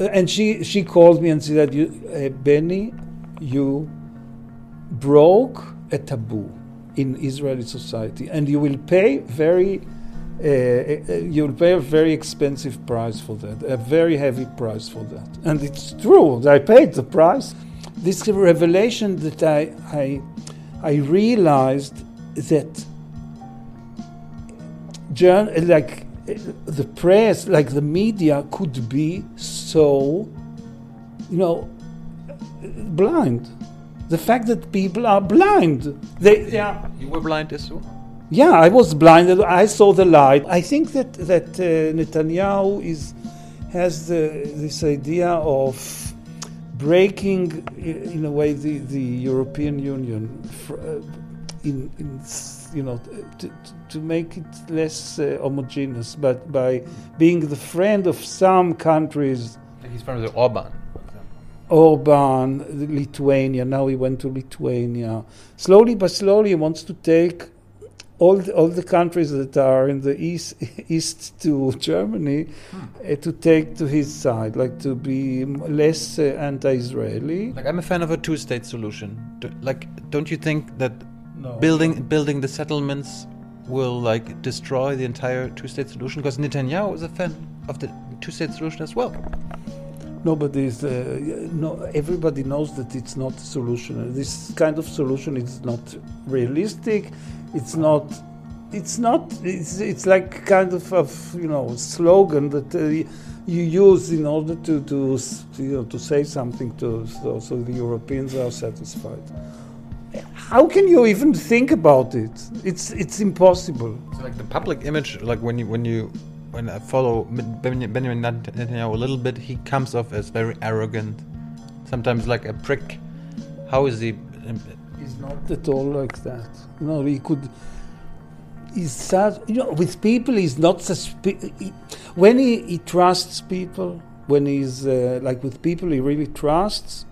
Uh, and she she called me and said, you, uh, "Benny, you broke a taboo in Israeli society, and you will pay very." Uh, uh, you'll pay a very expensive price for that, a very heavy price for that. And it's true, I paid the price. This revelation that I, I, I realized that like the press, like the media, could be so, you know, blind. The fact that people are blind. They, yeah. You were blind as well. Yeah, I was blinded. I saw the light. I think that that uh, Netanyahu is has the, this idea of breaking, in a way, the, the European Union uh, in, in you know, to, to make it less uh, homogeneous, but by being the friend of some countries. He's friend of Orban. Orban, Lithuania. Now he went to Lithuania. Slowly but slowly, he wants to take all the, all the countries that are in the east east to Germany hmm. uh, to take to his side, like to be less uh, anti-Israeli. Like I'm a fan of a two-state solution. Do, like, don't you think that no. building building the settlements will like destroy the entire two-state solution? Because Netanyahu is a fan of the two-state solution as well. Nobody is. Uh, no, everybody knows that it's not a solution. This kind of solution is not realistic. It's not. It's not. It's, it's like kind of of you know slogan that uh, you use in order to to you know to say something to so, so the Europeans are satisfied how can you even think about it? It's it's impossible. So like the public image, like when you when you when I follow Benjamin Netanyahu a little bit, he comes off as very arrogant, sometimes like a prick. How is he? He's not at all like that. No, he could. He's sad. You know, with people, he's not suspi- When he, he trusts people, when he's uh, like with people he really trusts,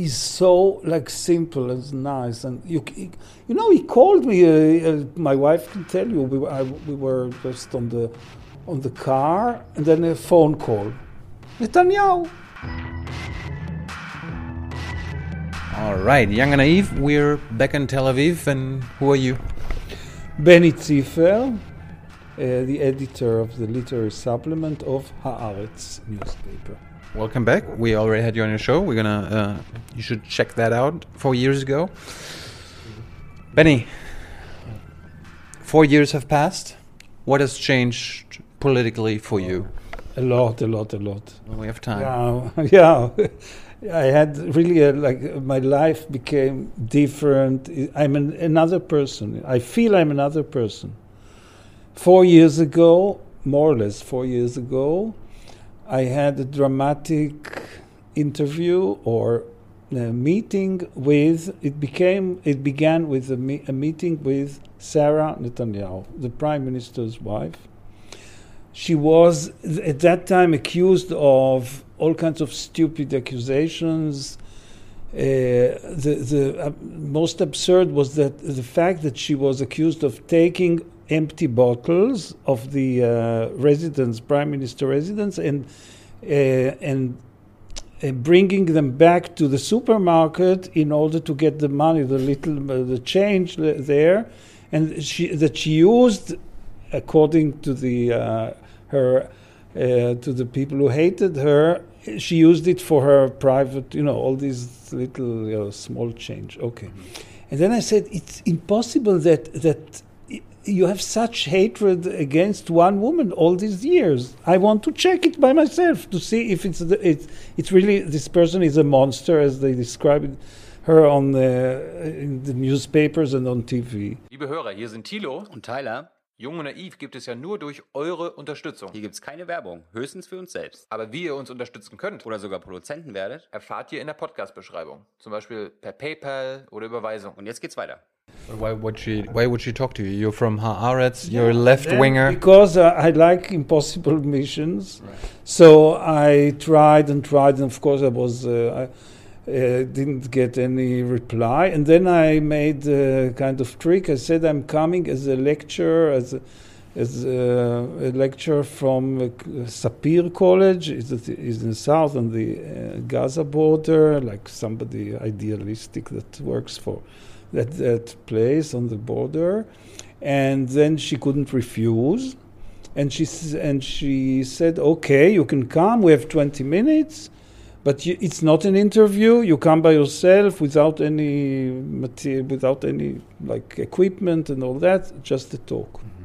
he's so like simple and nice and you you know he called me uh, uh, my wife can tell you we, I, we were just on the on the car and then a phone call. Netanyahu. All right young and naive we're back in Tel Aviv and who are you? Benny Ziffer uh, the editor of the literary supplement of Haaretz newspaper welcome back. We already had you on your show. We're gonna, uh, you should check that out. Four years ago, Benny. Four years have passed. What has changed politically for you? A lot, a lot, a lot. Well, we have time. Yeah, yeah. I had really a, like my life became different. I'm an, another person. I feel I'm another person. Four years ago, more or less four years ago, I had a dramatic interview or a meeting with it became it began with a, me, a meeting with Sarah Netanyahu, the prime minister's wife. She was at that time accused of all kinds of stupid accusations. Uh, the the uh, most absurd was that the fact that she was accused of taking empty bottles of the uh, residence, prime minister residence, and uh, and uh, bringing them back to the supermarket in order to get the money, the little uh, the change there, and she, that she used, according to the uh, her to the people who hated her, she used it for her private, you know, all these little you know, small change. Okay, and then I said it's impossible that that you have such hatred against one woman all these years. I want to check it by myself to see if it's the, it's it's really this person is a monster as they describe her on the in the newspapers and on TV. Liebe Hörer, hier sind Thilo und Tyler. Jung und Naiv gibt es ja nur durch eure Unterstützung. Hier gibt es keine Werbung, höchstens für uns selbst. Aber wie ihr uns unterstützen könnt oder sogar Produzenten werdet, erfahrt ihr in der Podcast-Beschreibung. Zum Beispiel per PayPal oder Überweisung. Und jetzt geht's weiter. Why would she? Why would she talk to you? You're from Haaretz. You're a left winger. Because uh, I like impossible missions, right. so I tried and tried, and of course I was. Uh, I, uh, didn't get any reply, and then I made a kind of trick. I said I'm coming as a lecturer, as a, as uh, a lecturer from uh, Sapir College. is is in the south on the uh, Gaza border, like somebody idealistic that works for that that place on the border, and then she couldn't refuse, and she and she said, "Okay, you can come. We have 20 minutes." But you, it's not an interview. You come by yourself without any material, without any like equipment and all that. Just a talk. Mm-hmm.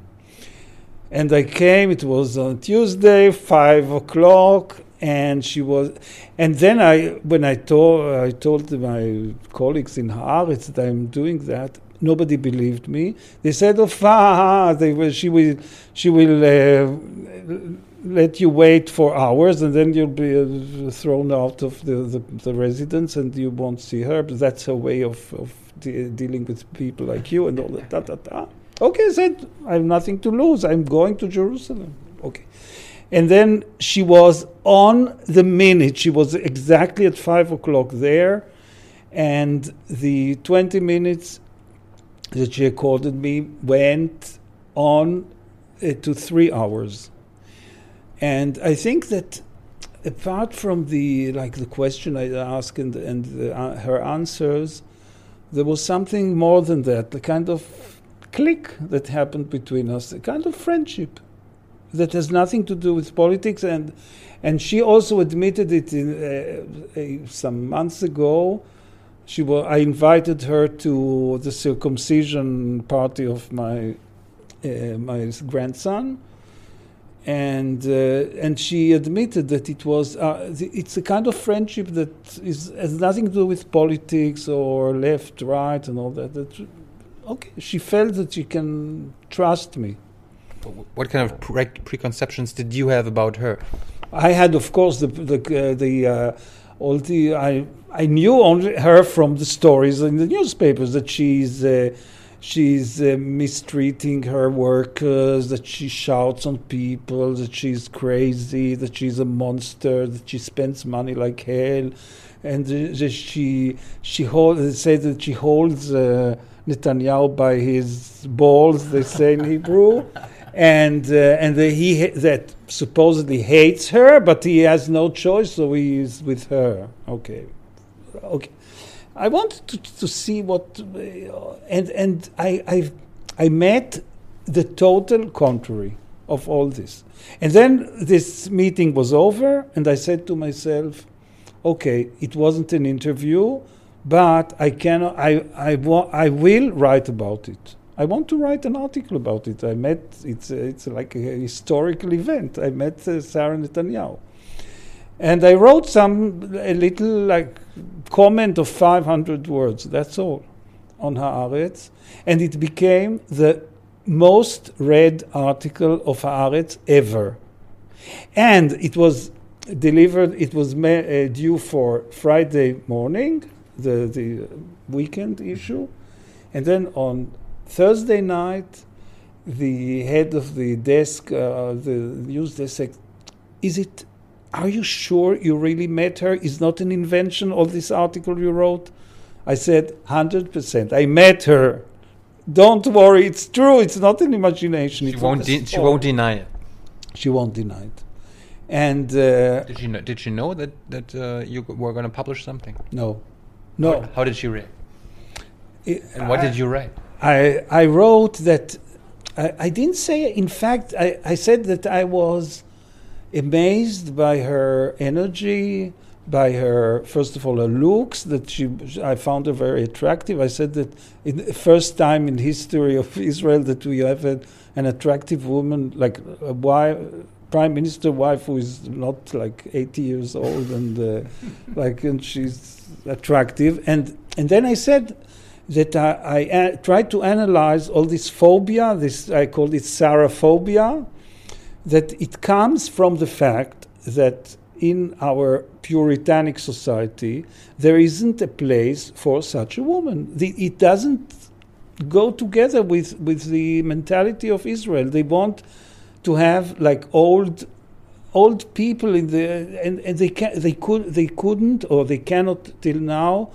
And I came. It was on Tuesday, five o'clock, and she was. And then I, when I told, I told my colleagues in Haaretz that I'm doing that. Nobody believed me. They said, "Oh, ah, they will. She will. She will." Uh, let you wait for hours and then you'll be uh, thrown out of the, the, the, residence and you won't see her. But that's her way of, of de- dealing with people like you and all that. Da, da, da. Okay, I said, I have nothing to lose. I'm going to Jerusalem. Okay. And then she was on the minute. She was exactly at five o'clock there. And the 20 minutes that she accorded me went on uh, to three hours. And I think that apart from the like the question I asked and, and the, uh, her answers, there was something more than that. The kind of click that happened between us, a kind of friendship that has nothing to do with politics. And and she also admitted it in, uh, some months ago. She was, I invited her to the circumcision party of my uh, my grandson and uh, and she admitted that it was uh, it's a kind of friendship that is has nothing to do with politics or left right and all that. that okay, she felt that she can trust me. What kind of pre preconceptions did you have about her? I had, of course, the the, uh, the uh, all the I I knew only her from the stories in the newspapers that she's uh, she's uh, mistreating her workers, that she shouts on people, that she's crazy, that she's a monster, that she spends money like hell, and that she she hold, say that she holds uh, Netanyahu by his balls. They say in Hebrew. And uh, and the, he that supposedly hates her, but he has no choice, so he is with her. Okay, okay. I wanted to, to see what, uh, and and I I I met the total contrary of all this, and then this meeting was over, and I said to myself, okay, it wasn't an interview, but I cannot, I I wa- I will write about it. I want to write an article about it. I met it's it's like a historical event. I met uh, Sarah Netanyahu. And I wrote some a little like comment of 500 words. That's all on Haaretz, and it became the most read article of Haaretz ever. And it was delivered. It was ma- uh, due for Friday morning, the the weekend issue, and then on Thursday night, the head of the desk, uh, the news desk, said, "Is it are you sure you really met her? Is not an invention All this article you wrote? I said, 100%. I met her. Don't worry, it's true. It's not an imagination. She won't. De- she won't deny it. She won't deny it. And uh, Did she know? Did she know that that uh, you were going to publish something? no, no. How, how did she react? I- And what I- did you write? I, I wrote that I, I didn't say, in fact, I, I said that I was amazed by her energy, by her, first of all, her looks, that she, I found her very attractive. I said that in the first time in history of Israel that we have a, an attractive woman, like a wife, prime minister wife who is not like 80 years old and uh, like, and she's attractive. And, and then I said, that I, I a- tried to analyze all this phobia, this I call it Saraphobia, that it comes from the fact that in our puritanic society there isn't a place for such a woman. The, it doesn't go together with, with the mentality of Israel. They want to have like old old people in the and, and they can they could they couldn't or they cannot till now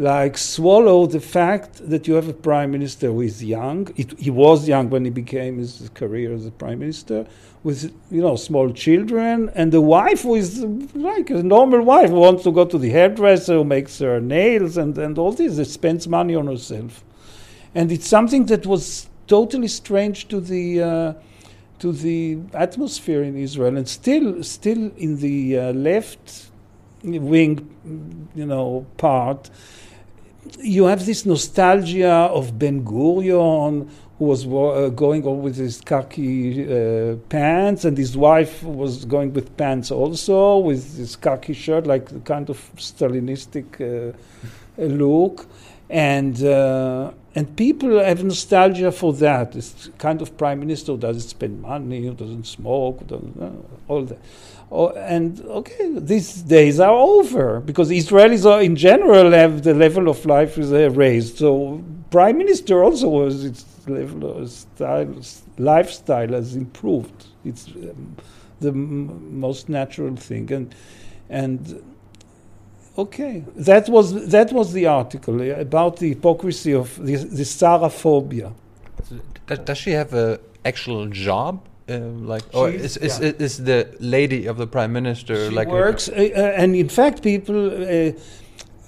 like swallow the fact that you have a prime minister who is young. It, he was young when he became his career as a prime minister, with you know small children, and the wife who is like a normal wife who wants to go to the hairdresser, who makes her nails, and and all this. That spends money on herself, and it's something that was totally strange to the. Uh, to the atmosphere in Israel, and still, still in the uh, left wing, you know, part, you have this nostalgia of Ben Gurion, who was uh, going on with his khaki uh, pants, and his wife was going with pants also, with his khaki shirt, like the kind of Stalinistic uh, look. And uh, and people have nostalgia for that. This kind of prime minister who doesn't spend money, who doesn't smoke, doesn't, uh, all that. Oh, and okay, these days are over because Israelis are, in general have the level of life is uh, raised. So prime minister also was its level style, lifestyle has improved. It's um, the m- most natural thing, and and okay, that was that was the article about the hypocrisy of the, the Saraphobia. Does, does she have a actual job? Uh, like, or is, is, yeah. is the lady of the prime minister She like works, uh, uh, and in fact, people. Uh,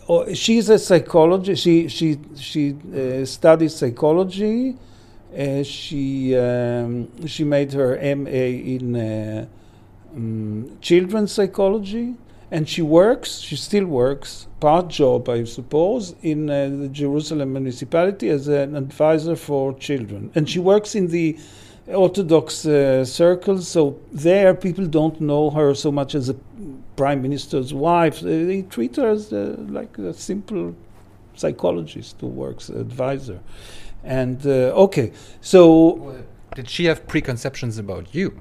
oh, she's a psychologist. She she she uh, studies psychology. Uh, she um, she made her MA in uh, um, children's psychology, and she works. She still works part job, I suppose, in uh, the Jerusalem municipality as an advisor for children, and she works in the Orthodox uh, circles. So there, people don't know her so much as a prime minister's wife. They, they treat her as uh, like a simple psychologist who works advisor. And uh, okay, so Did she have preconceptions about you?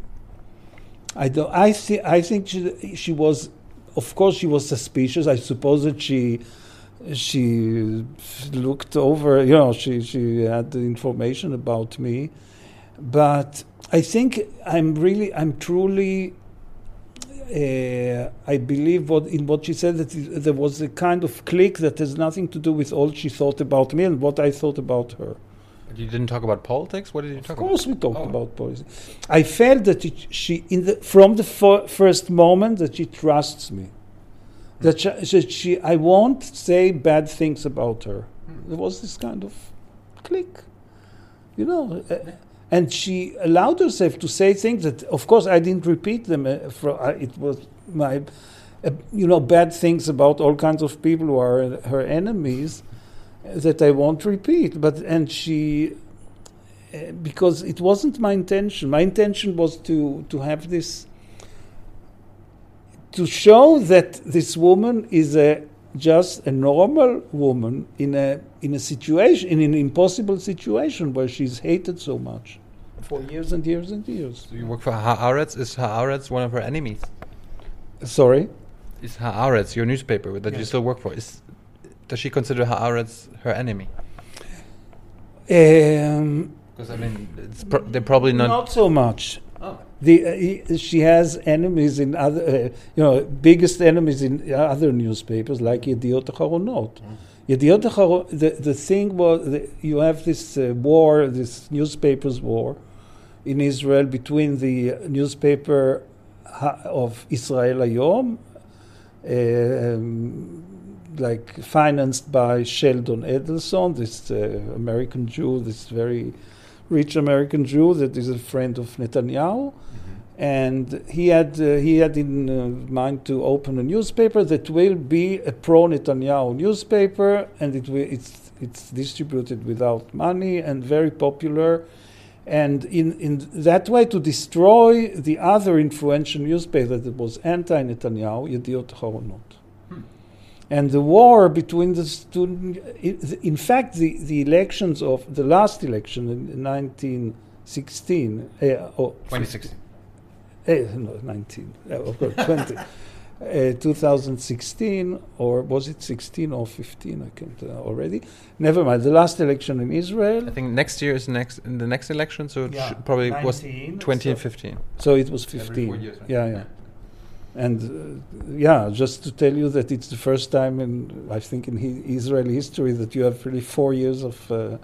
I don't. I thi- I think she, she was, of course, she was suspicious. I suppose that she she looked over. You know, she she had the information about me, but I think I'm really, I'm truly. Uh, I believe what in what she said that it- there was a kind of click that has nothing to do with all she thought about me and what I thought about her. You didn't talk about politics. What did you talk Of course, we talked Oh. about politics. I felt that it, she, in the, from the fir- first moment, that she trusts me. That she, that she, I won't say bad things about her. There was this kind of click, you know. uh, and she allowed herself to say things that, of course, I didn't repeat them. Uh, for, uh, it was my, uh, you know, bad things about all kinds of people who are uh, her enemies that I won't repeat. But and she, uh, because it wasn't my intention. My intention was to to have this, to show that this woman is a just a normal woman in a in a situation in an impossible situation where she's hated so much for years and years and years. So you work for Haaretz. Is Haaretz one of her enemies? Sorry. Is Haaretz your newspaper that you still work for? Is does she consider Haaretz her enemy? Um, Because I mean, pro- they're probably not. not so much. The, uh, she has enemies in other, uh, you know, biggest enemies in other newspapers like Yediot Acharonot. Yediot Acharonot, the, the thing was, the, you have this uh, war, this newspapers war in Israel between the newspaper of Israel Hayom, um, like financed by Sheldon Adelson, this uh, American Jew, this very rich American Jew that is a friend of Netanyahu and he had uh, he had in uh, mind to open a newspaper that will be a pro Netanyahu newspaper, and it will, it's it's distributed without money and very popular, and in in that way to destroy the other influential newspaper that was anti Netanyahu, Yediot Acharonot. And the war between the student, in fact, the, the elections of the last election in 1916, uh, or 2016. uh, no, 19, uh, of course, 20. Uh, 2016, or was it 16 or 15? I can't uh, already. Never mind. The last election in Israel. I think next year is next in the next election, so it Yeah, should probably was 19, 20 and so- So it was Every 15. four years, right? Yeah, yeah. And uh, yeah, just to tell you that it's the first time in, I think, in he- Israeli history that you have really four years of uh, uh,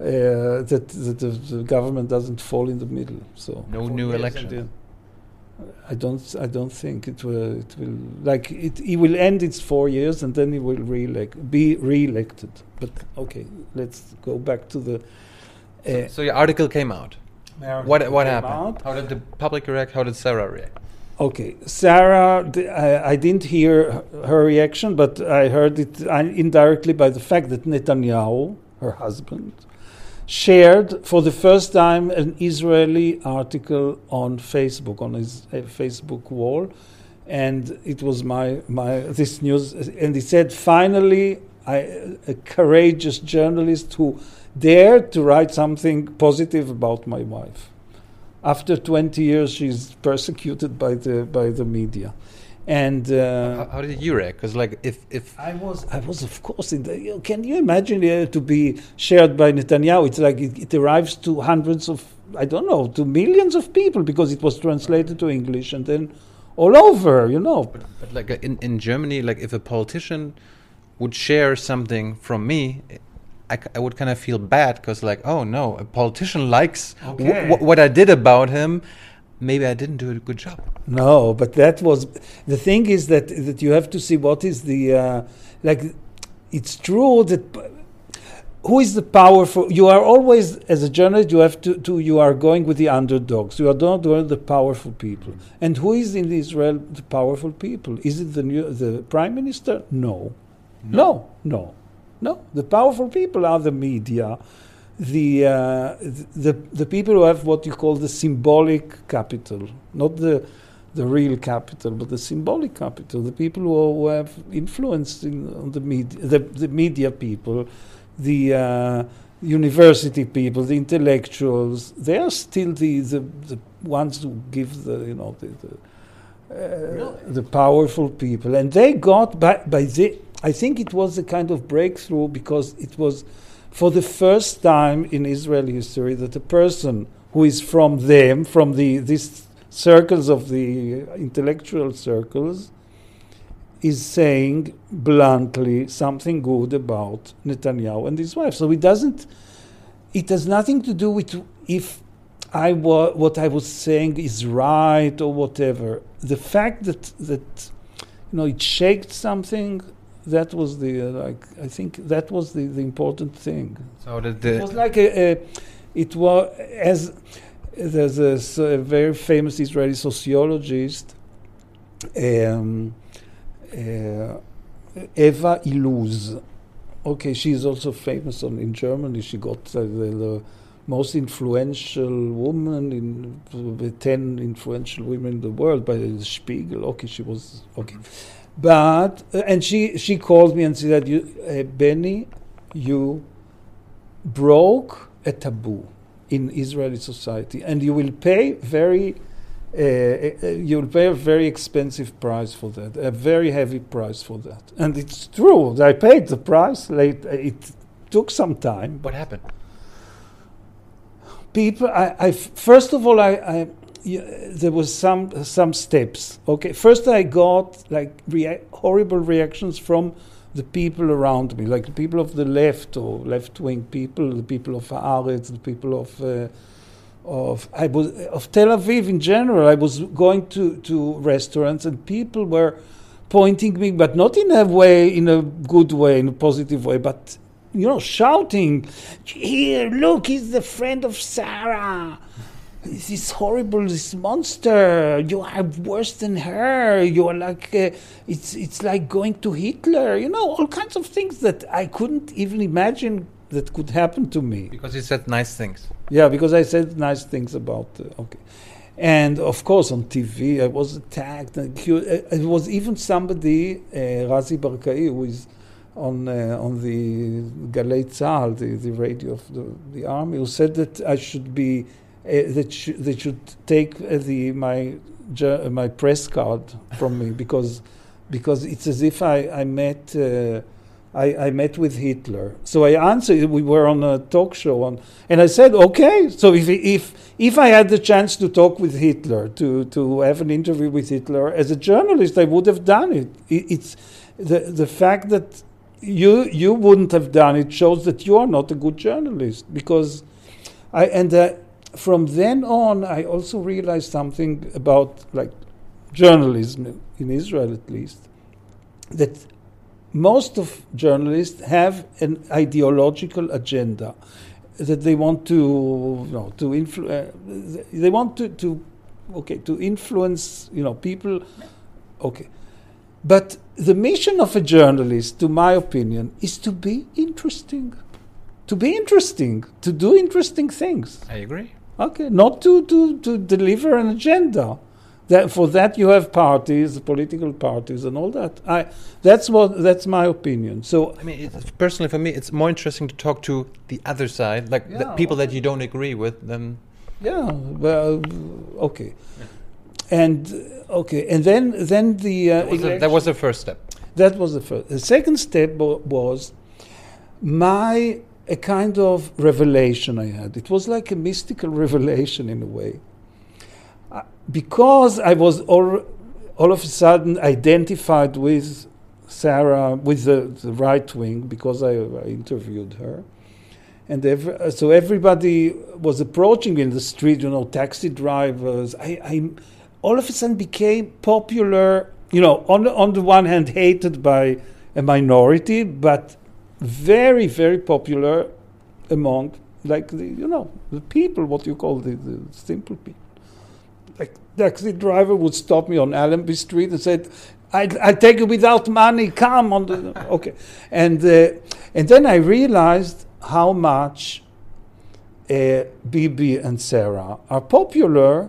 that, that the, the government doesn't fall in the middle. So No new election. I don't. I don't think it will. It will like it. He will end its four years and then he will re-elect, be re-elected. But okay, let's go back to the. Uh, So your article came out. What what happened? out. How did the public react? How did Sarah react? Okay, Sarah, I, I didn't hear her reaction, but I heard it uh, indirectly by the fact that Netanyahu, her husband, shared for the first time an Israeli article on Facebook, on his uh, Facebook wall. And it was my, my this news, and he said, finally, I, a courageous journalist who dared to write something positive about my wife after 20 years she's persecuted by the by the media and uh, How, how did you react? Because like if if I was, I was, of course, in the. Can you imagine uh, to be shared by Netanyahu? It's like it, it arrives to hundreds of, I don't know, to millions of people because it was translated to English and then all over, you know. but like uh, in in Germany, like if a politician would share something from me. I, I would kind of feel bad because, like, oh no, a politician likes Okay. wh- what I did about him. Maybe I didn't do a good job. No, but that was the thing is that that you have to see what is the uh, like. It's true that who is the powerful. You are always as a journalist. You have to, to you are going with the underdogs. You are not going with the powerful people. And who is in Israel the powerful people? Is it the new the prime minister? No, no, no, no. No, the powerful people are the media the, uh, the the people who have what you call the symbolic capital, not the the real capital, but the symbolic capital. The people who, who have influence in, on the media, the, the media people, the uh, university people, the intellectuals. They are still the, the, the ones who give the you know the. the uh, the powerful people, and they got by, by the. I think it was a kind of breakthrough because it was for the first time in Israeli history that a person who is from them, from the these circles of the intellectual circles, is saying bluntly something good about Netanyahu and his wife. So it doesn't. It has nothing to do with if I wa- what I was saying is right or whatever. The fact that that you know it shaked something. That was the uh, like. I think that was the, the important thing. So did It was like a, a it was as there's a, a very famous Israeli sociologist, um, uh, Eva Illouz. Okay, she's also famous on, in Germany. She got uh, the, the most influential woman in the ten influential women in the world by the Spiegel. Okay, she was okay, but uh, and she she called me and she said, "You, uh, Benny, you." broke a taboo in Israeli society, and you will pay very, uh, uh, you will pay a very expensive price for that, a very heavy price for that. And it's true. I paid the price. Late. It took some time, what happened? people I, I first of all I, I there was some some steps. Okay first i got like rea- horrible reactions from the people around me like the people of the left or left wing people the people of Haaretz, the people of uh, of I was of Tel Aviv in general. I was going to to restaurants and people were pointing me but not in a way in a good way in a positive way but you know shouting here look he's the friend of Sarah this is horrible this monster. You are worse than her. You are like uh, it's it's like going to hitler. You know all kinds of things that i couldn't even imagine that could happen to me. Because he said nice things. yeah because i said nice things about uh, okay. And of course on tv i was attacked. And uh, it was even somebody uh, razi barkai who is on uh, on the Galei Tzahal, the, the radio of the, the army, who said that I should be that sh- they should take uh, the my uh, my press card from me because because it's as if I I met uh, I, I met with Hitler. So I answered. We were on a talk show, on, and I said, okay. So if if if I had the chance to talk with Hitler, to to have an interview with Hitler as a journalist, I would have done it. it it's the the fact that you you wouldn't have done it shows that you are not a good journalist because I and uh, from then on I also realized something about like journalism in Israel at least that most of journalists have an ideological agenda that they want to you know to influ- uh, they want to, to okay to influence you know people okay but the mission of a journalist to my opinion is to be interesting to be interesting to do interesting things I agree. Okay not to to, to deliver an agenda that for that you have parties political parties and all that i that's what that's my opinion so I mean, it's, personally for me, it's more interesting to talk to the other side, like the Yeah, people that you don't agree with, than Yeah, well, okay, and uh, okay, and then then the uh, that was, the, that was the first step. that was the first. The second step was my a kind of revelation I had. It was like a mystical revelation in a way, uh, because I was all all of a sudden identified with Sarah with the, the right wing because I, I interviewed her. And every, uh, so everybody was approaching me in the street, you know, taxi drivers. I, I all of a sudden became popular, you know, on on the one hand, hated by a minority, but very, very popular among, like, the, you know, the people, what you call the, the simple people. Like, taxi driver would stop me on Allenby Street and said, I, I take you without money, come on the, okay. And, uh, and then I realized how much uh, Bibi and Sarah are popular,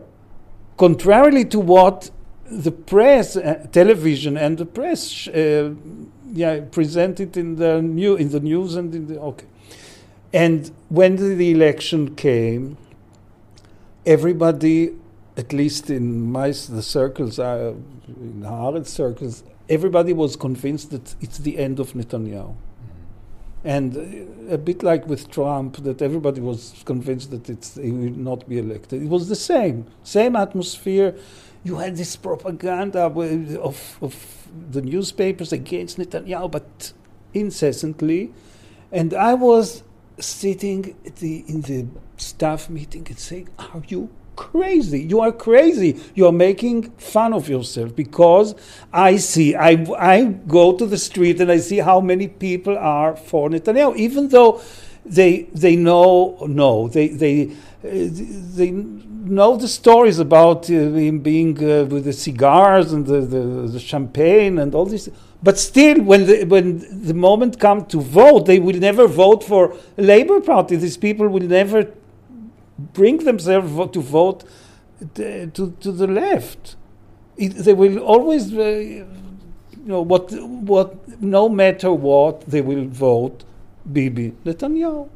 contrarily to what the press, uh, television, and the press, uh, yeah, presented in the new in the news and in the okay. And when the, election came, everybody, at least in my the circles, uh, in Haaretz circles, everybody was convinced that it's the end of Netanyahu. And uh, a bit like with Trump, that everybody was convinced that it's, he will not be elected. It was the same, same atmosphere. You had this propaganda of, of the newspapers against Netanyahu, but incessantly. And I was sitting the, in the staff meeting and saying, Are you crazy? You are crazy. You are making fun of yourself because I see, I, I go to the street and I see how many people are for Netanyahu, even though they, they know, no, they, they, uh, they know the stories about uh, him being uh, with the cigars and the, the, the champagne and all this. But still, when the, when the moment comes to vote, they will never vote for Labour Party. These people will never bring themselves to vote t- to, to the left. It, they will always, uh, you know, what, what, no matter what, they will vote Bibi Netanyahu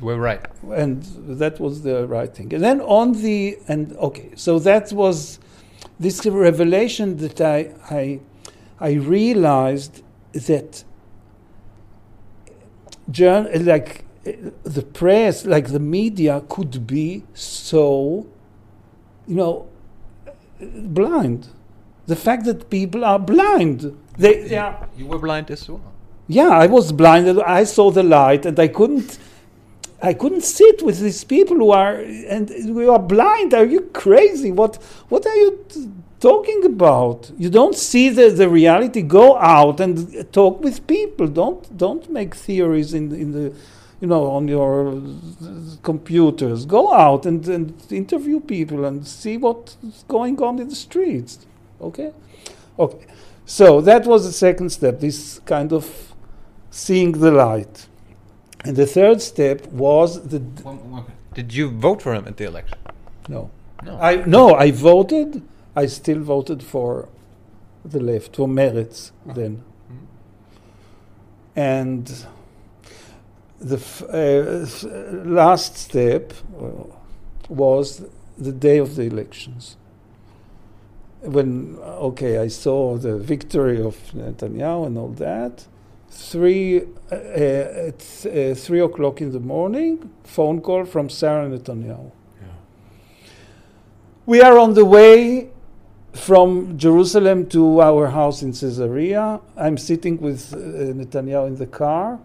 You were right. and that was the right thing. And then on the and okay, so that was this revelation that I I I realized that jour- like the press, like the media, could be so, you know, blind. The fact that people are blind, they, they are You were blind as well. yeah, I was blinded. I saw the light, and I couldn't. I couldn't sit with these people who are and we are blind. Are you crazy? What What are you t- talking about? You don't see the, the reality. Go out and talk with people. Don't don't make theories in in the you know on your uh, computers. Go out and, and interview people and see what's going on in the streets. Okay, okay. So that was the second step. This kind of seeing the light. And the third step was the Did you vote for him at the election? no. No. I no, I voted. I still voted for the left, for Meretz then. And the f- uh, last step uh, was the day of the elections. When okay, I saw the victory of Netanyahu and all that. Three uh, at uh, three o'clock in the morning. Phone call from Sarah Netanyahu. We are on the way from Jerusalem to our house in Caesarea. I'm sitting with uh, Netanyahu in the car,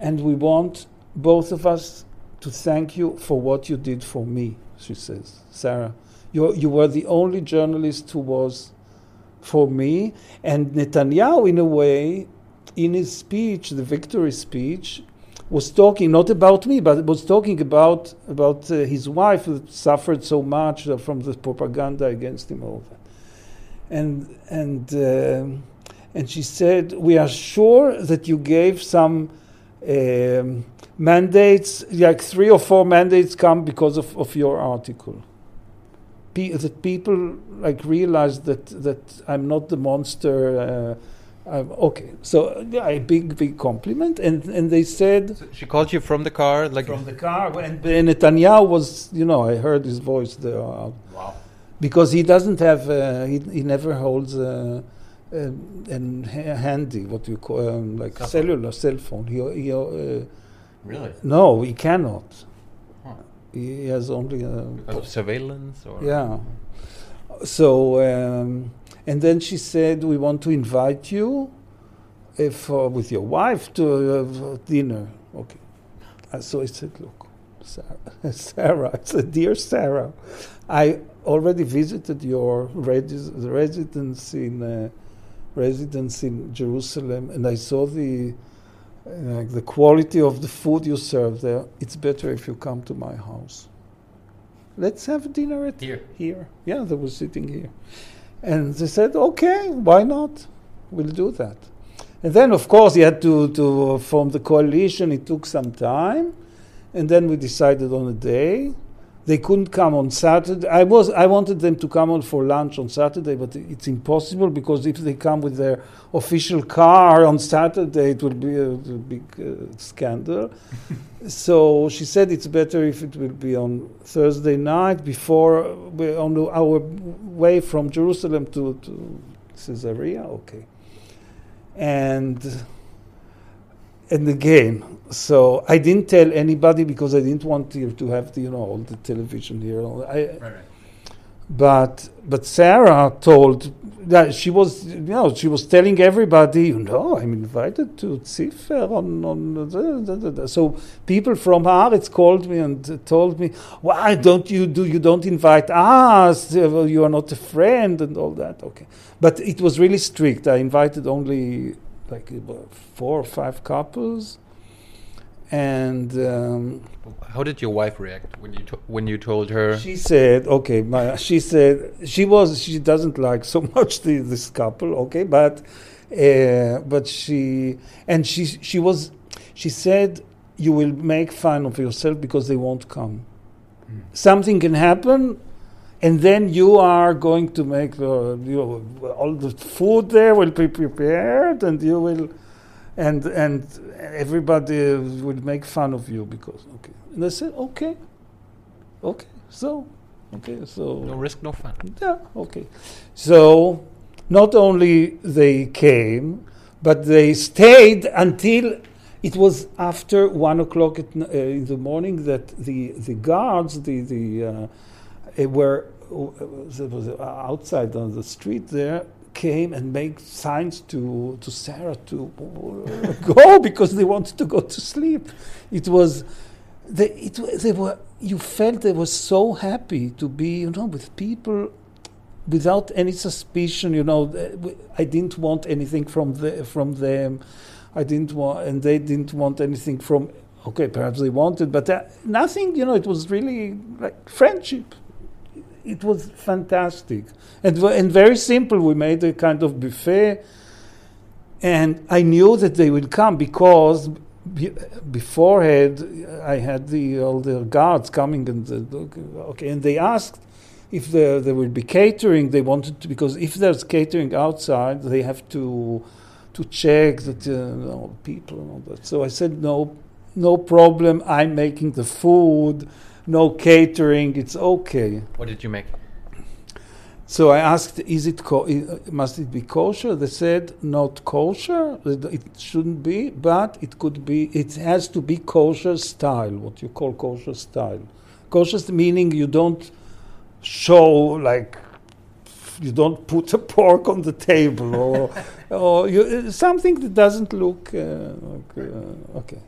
and we want both of us to thank you for what you did for me, she says. Sarah, you, you were the only journalist who was for me. And Netanyahu, in a way, in his speech, the victory speech, was talking not about me, but was talking about about uh, his wife who suffered so much uh, from the propaganda against him. All that, and and um and she said, "We are sure that you gave some um, mandates, like three or four mandates, come because of, of your article." Pe- that people like realize that that I'm not the monster. Uh, Okay, so yeah, a big big compliment, and and they said She called you from the car, like from the car, and Netanyahu was, you know, I heard his voice there. Uh, wow. because he doesn't have, uh, he, he never holds a, a, ha- handy, what you call, um, like Cell cellular cell phone. He, he uh, Really? no, he cannot. Huh. He has only a surveillance, or yeah. So, um, and then she said, "We want to invite you, if uh, with your wife, to uh, dinner." Okay. Uh, so I said, "Look, Sarah, Sarah," I said, "Dear Sarah, I already visited your resi- residence in uh, residence in Jerusalem, and I saw the." Uh, the quality of the food you serve there, it's better if you come to my house. Let's have dinner at Here. here. Yeah, they were sitting here. And they said, okay, why not? We'll do that. And then, of course, he had to, to uh, form the coalition. It took some time. And then we decided on a day. They couldn't come on Saturday. I, was, I wanted them to come on for lunch on Saturday, but it's impossible because if they come with their official car on Saturday, it will be a, a big uh, scandal. so she said it's better if it will be on Thursday night before we're on our way from Jerusalem to, to Caesarea. Okay. And and again, so I didn't tell anybody because I didn't want you to have the, you know all the television here. I, Right, right. but but Sarah told that she was you know she was telling everybody you know I'm invited to Ziffer on on the, the, the." so people from Haaretz called me and told me why don't you do you don't invite us you are not a friend and all that okay but it was really strict I invited only like four or five couples and. Um, How did your wife react when you to- when you told her? she said, okay, my, she said she was she doesn't like so much the, this couple, okay, but uh, but she and she she was she said you will make fun of yourself because they won't come. Something can happen, and then you are going to make the you all the food there will be prepared, and you will. And and everybody will make fun of you because okay. And I said okay, okay. So okay. So no risk, no fun. yeah, okay. So not only they came, but they stayed until it was after one o'clock at, uh, in the morning that the the guards, the the uh, were uh, was outside on the street there came and made signs to to Sarah to go because they wanted to go to sleep. It was they, it, they were you felt they were so happy to be you know with people without any suspicion you know i didn't want anything from the, from them i didn't want and they didn't want anything from okay perhaps they wanted but uh, nothing you know it was really like friendship it was fantastic and and very simple we made a kind of buffet and I knew that they would come because be, beforehand I had the all the guards coming and the, okay, and they asked if there there would be catering. They wanted to because if there's catering outside, they have to to check that uh, people and all that. So I said no, no problem. I'm making the food. No catering. It's okay. What did you make? So I asked, "Is it co- must it be kosher?" They said, "Not kosher. It shouldn't be, but it could be. It has to be kosher style. What you call kosher style. Kosher meaning you don't show like you don't put a pork on the table or or you, something that doesn't look uh, like, uh, okay."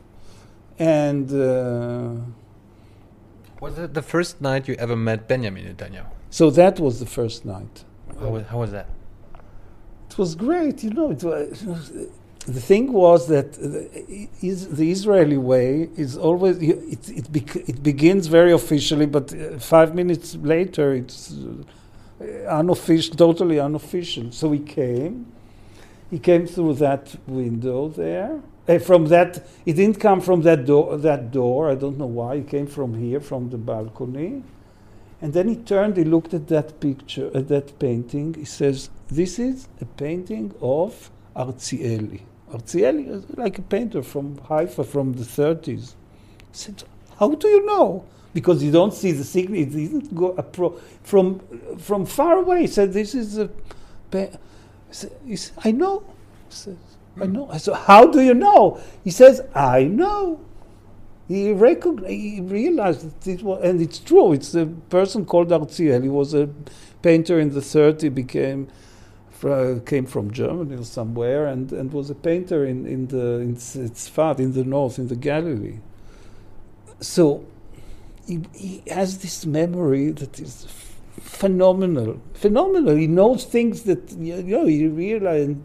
And uh, Was it the first night you ever met Benjamin Netanyahu? so that was the first night. How was, how was that? It was great, you know. It was, the thing was that the, is, the Israeli way is always it it, bec- it begins very officially, but uh, five minutes later it's uh, unofficial, totally unofficial. So he came, he came through that window there. Uh, from that, it didn't come from that door. That door, I don't know why. it came from here, from the balcony. And then he turned, he looked at that picture, at that painting. He says, This is a painting of Arzieli. Arzieli is like a painter from Haifa from the 30s. I said, How do you know? Because you don't see the signature. It didn't go from, from far away. He said, This is a. Pa-. I, said, he said, I know. He says, I know. Said, How do you know? He says, I know. He recognized, he realized that it was, and it's true. It's a person called Arziel. He was a painter in the 30s, became came from Germany or somewhere, and, and was a painter in, in the in Tzfat, in the north, in the Galilee. So he, he has this memory that is phenomenal, phenomenal. He knows things that you know he realizes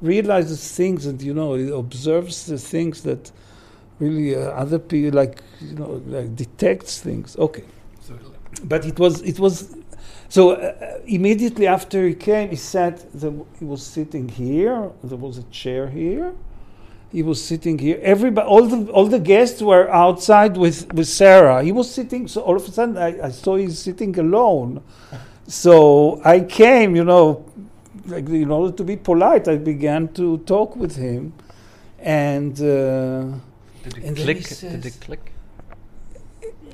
realizes things, and you know he observes the things that really uh, other people like you know like detects things. Okay, but it was it was so uh, immediately after he came, he sat. The, he was sitting here. There was a chair here. He was sitting here. Everybody, all the all the guests were outside with with Sarah. He was sitting. So all of a sudden, I, I saw he's sitting alone. So I came, you know, like in order to be polite, I began to talk with him, and. Uh, Did it And click? Did it click?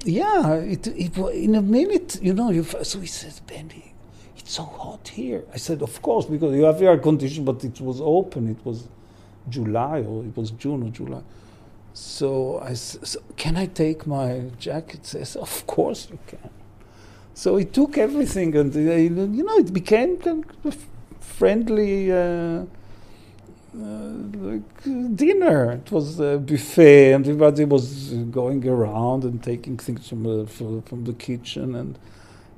Yeah, it, it in a minute, you know. You, so he says, Benny, it's so hot here. I said, of course, because you have air conditioning, but it was open. It was July or it was June or July. So I said, so can I take my jacket? He says, of course you can. So he took everything, and uh, you know, it became kind of friendly. Uh, uh, like uh, dinner. It was a buffet, and everybody was uh, going around and taking things from the from, from the kitchen, and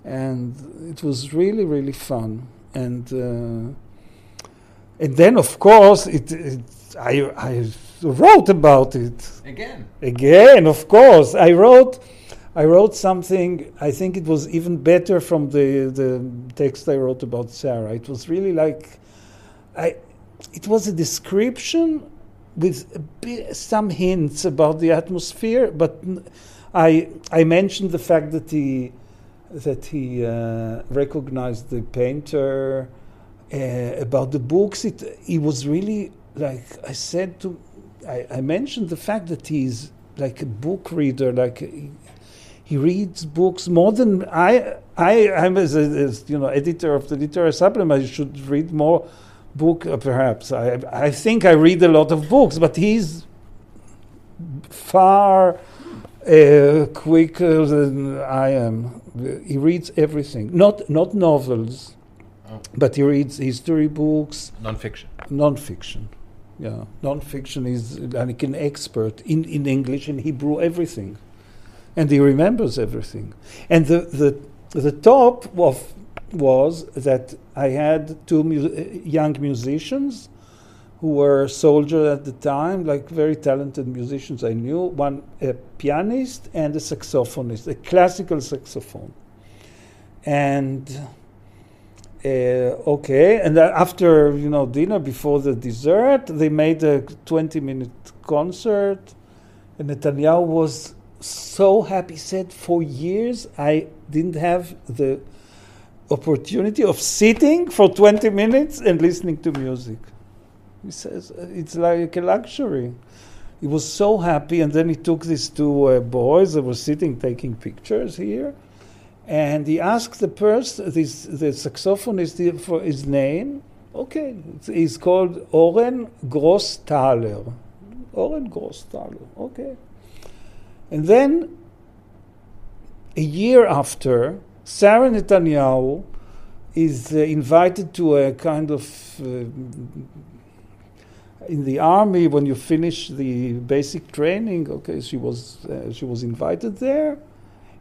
and it was really really fun. And uh, and then of course it, it I I wrote about it Again. again. Of course, I wrote. I wrote something. I think it was even better from the the text I wrote about Sarah. It was really like, I, it was a description with bit, some hints about the atmosphere, but I, I mentioned the fact that he that he uh, recognized the painter uh, about the books. It he was really like I said to I, I mentioned the fact that he's like a book reader, like he reads books more than I. I I'm as, as you know editor of the literary supplement. I should read more book uh, perhaps. I I think I read a lot of books, but he's far uh, quicker than I am. He reads everything, not not novels, Oh. but he reads history books, Non-fiction. non-fiction. Yeah, non-fiction is like an expert in, in English and Hebrew, everything, and he remembers everything. And the the the top of was that I had two mu- uh, young musicians who were soldiers at the time, like very talented musicians I knew. One a pianist and a saxophonist, a classical saxophone, and. Uh, okay, and after you know dinner, before the dessert, they made a 20-minute concert, and Netanyahu was so happy. He said, "For years, I didn't have the opportunity of sitting for 20 minutes and listening to music." He says "Uh, it's like a luxury. He was so happy, and then he took these two uh, boys that were sitting taking pictures here, and he asked the person, this, the saxophonist, for his name. Okay, he's called Oren Grossthaler. Oren Grossthaler, okay. And then, a year after, Sarah Netanyahu is uh, invited to a kind of uh, in the army when you finish the basic training. Okay, she was uh, she was invited there,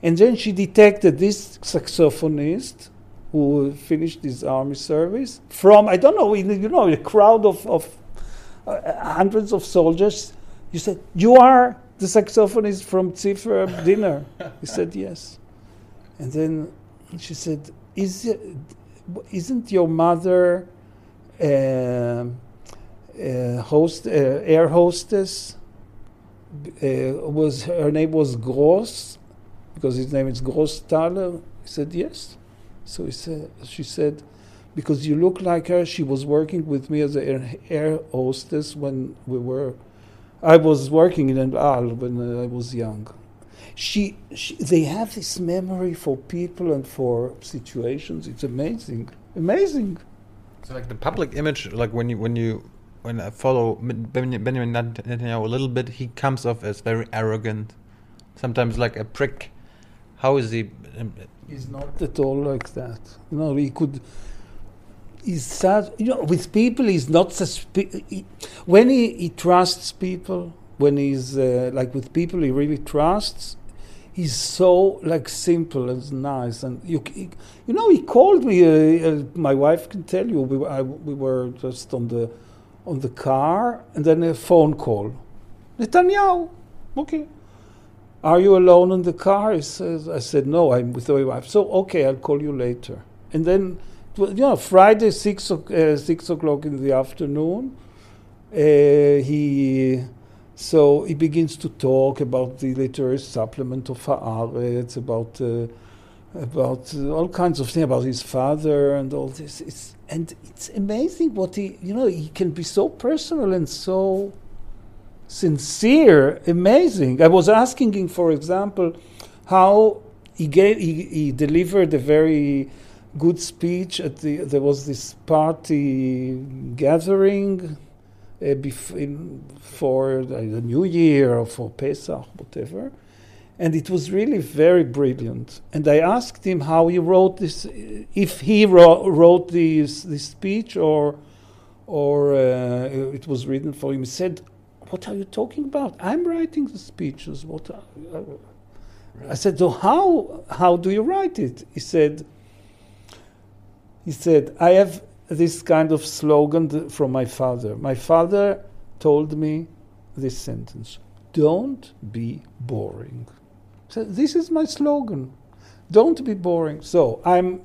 and then she detected this saxophonist who finished his army service from I don't know you know a crowd of of uh, hundreds of soldiers. You said you are the saxophonist from Ziffer dinner. he said yes, and then she said, "Is it, isn't your mother?" Uh, uh, host, uh, air hostess. Uh, was her name was Gross, because his name is Grossthaler. He said yes. So he said, she said, because you look like her. She was working with me as an air, air hostess when we were. I was working in Al when I was young. She, she, they have this memory for people and for situations. It's amazing, amazing. So like the public image, like when you when you when I follow Benjamin Netanyahu a little bit, he comes off as very arrogant, sometimes like a prick. How is he? Um, he's not at all like that. No, he could. He's sad. You know, with people, he's not suspi- he, When he, he trusts people, when he's uh, like with people he really trusts, he's so like simple and nice. And you, he, you know, he called me. Uh, uh, my wife can tell you. We, I, we were just on the on the car, and then a phone call. Netanyahu, okay. Are you alone in the car? He says, I said, no, I'm with my wife. So, okay, I'll call you later. And then, you know, Friday, 6, uh, six o'clock in the afternoon, uh, he, so he begins to talk about the literary supplement of Haaretz, about, uh, about uh, all kinds of things, about his father and all this. It's, and it's amazing what he, you know, he can be so personal and so sincere, amazing. I was asking him, for example, how he gave, he, he delivered a very good speech at the, there was this party gathering uh, bef- in, for uh, the New Year or for Pesach, whatever and it was really very brilliant. And I asked him how he wrote this, if he wrote, wrote this, this speech or, or uh, it was written for him. He said, "What are you talking about? I'm writing the speeches. What?" Are, uh, I said, "So how how do you write it?" He said. He said, "I have this kind of slogan from my father. My father told me this sentence: Don't be boring." So this is my slogan. Don't be boring. So I'm,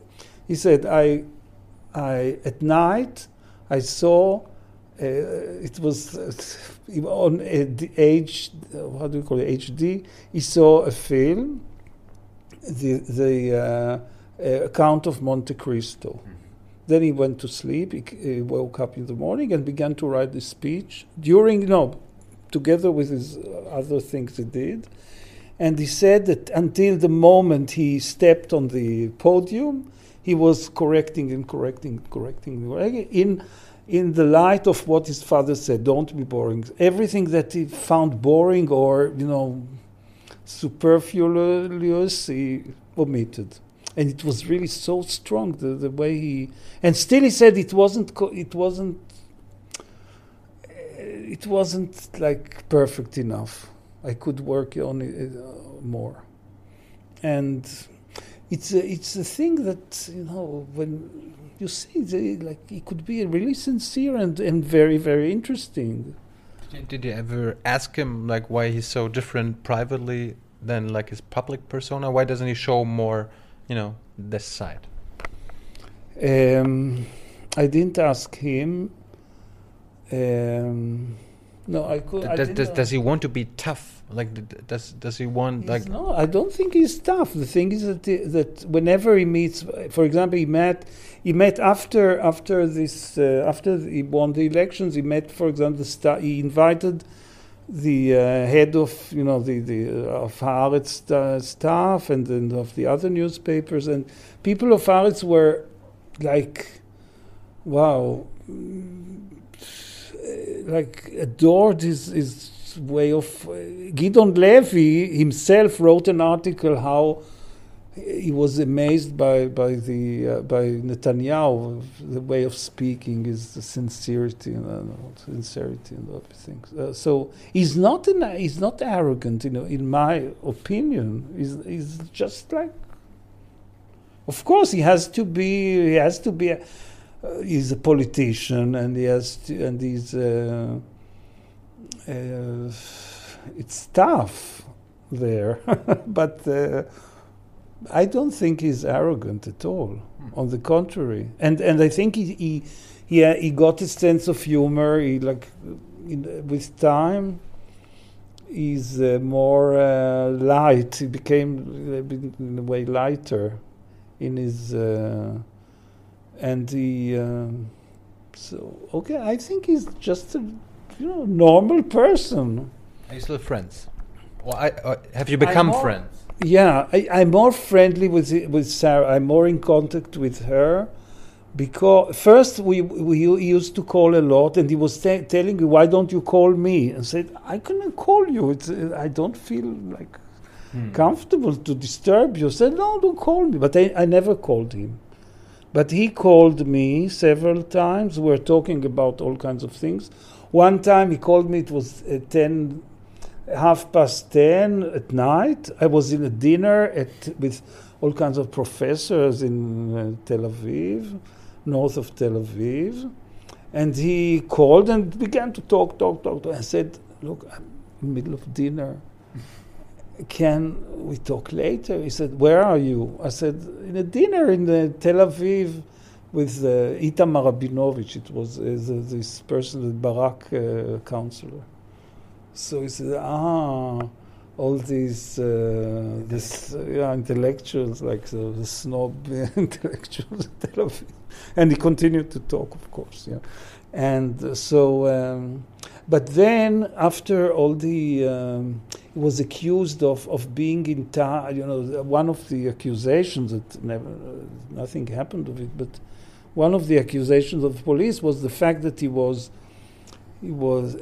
he said, I, I at night I saw, uh, it was uh, on uh, the age, what do you call it, HD, he saw a film, the, the uh, account of Monte Cristo. Then he went to sleep. He, he, woke up in the morning and began to write the speech during, no, together with his other things he did. And he said that until the moment he stepped on the podium, he was correcting and correcting, correcting in in the light of what his father said. Don't be boring. Everything that he found boring or you know superfluous, he omitted. And it was really so strong the, the way he and still he said it wasn't it wasn't it wasn't like perfect enough. I could work on it uh, more. And it's a, it's a thing that you know when you see the, like it could be really sincere and, and very very interesting. Did you ever ask him like why he's so different privately than like his public persona? Why doesn't he show more, you know, this side? Um, I didn't ask him. Um, no, I could. Does, does, does, he want to be tough? Like, does does he want like? No, I don't think he's tough. The thing is that that whenever he meets, for example, he met he met after after this uh, after he won the elections. He met, for example, he invited the uh, head of you know the the uh, of Haaretz uh, staff and, and of the other newspapers and people of Haaretz were like, wow, mm, like adored his his way of. Gideon Levy himself wrote an article how he was amazed by by the uh, by Netanyahu, the way of speaking, his sincerity and uh, sincerity and other things. Uh, so he's not an, he's not arrogant, you know. In my opinion, he's he's just like. Of course, he has to be. He has to be. A, uh, he's a politician, and he has to, and he's. Uh, uh, it's tough there, but I don't think he's arrogant at all. Mm. On the contrary, and and I think he he he, uh, he got his sense of humor. He like in, with time, he's uh, more uh, light. He became in a way lighter in his uh, and he. Um, so okay, I think he's just a you know normal person. Are you still friends? Well, I, uh, have you become friends? Yeah, I, am more friendly with with Sarah. I'm more in contact with her because first we we used to call a lot, and he was telling me, "Why don't you call me?" And said, "I cannot call you. It's uh, I don't feel like hmm. comfortable to disturb you." I said, "No, don't call me." But I, I never called him. But he called me several times. We were talking about all kinds of things. One time he called me. It was uh, ten half past 10 at night. I was in a dinner at, with all kinds of professors in uh, Tel Aviv, north of Tel Aviv. And he called and began to talk, talk, talk. talk. I said, Look, I'm in the middle of dinner. Can we talk later? He said, Where are you? I said, In a dinner in the Tel Aviv with uh, Itamar Rabinovich. It was uh, this person, the Barak uh, counselor. So he said, ah, all these uh, this uh, yeah, intellectuals like the, the snob intellectuals and he continued to talk, of course, yeah. And so, um, but then after all the, um, he was accused of, of being in ta- you know, one of the accusations that never, uh, nothing happened of it, but one of the accusations of the police was the fact that he was, he was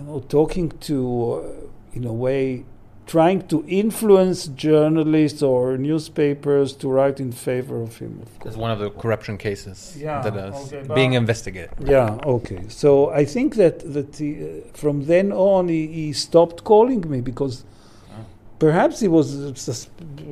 you know, talking to, uh, in a way, trying to influence journalists or newspapers to write in favor of him. Of That's one of the corruption cases yeah, that is okay, being investigated. Yeah, okay. So I think that that he, uh, from then on he, he, stopped calling me because oh. perhaps he was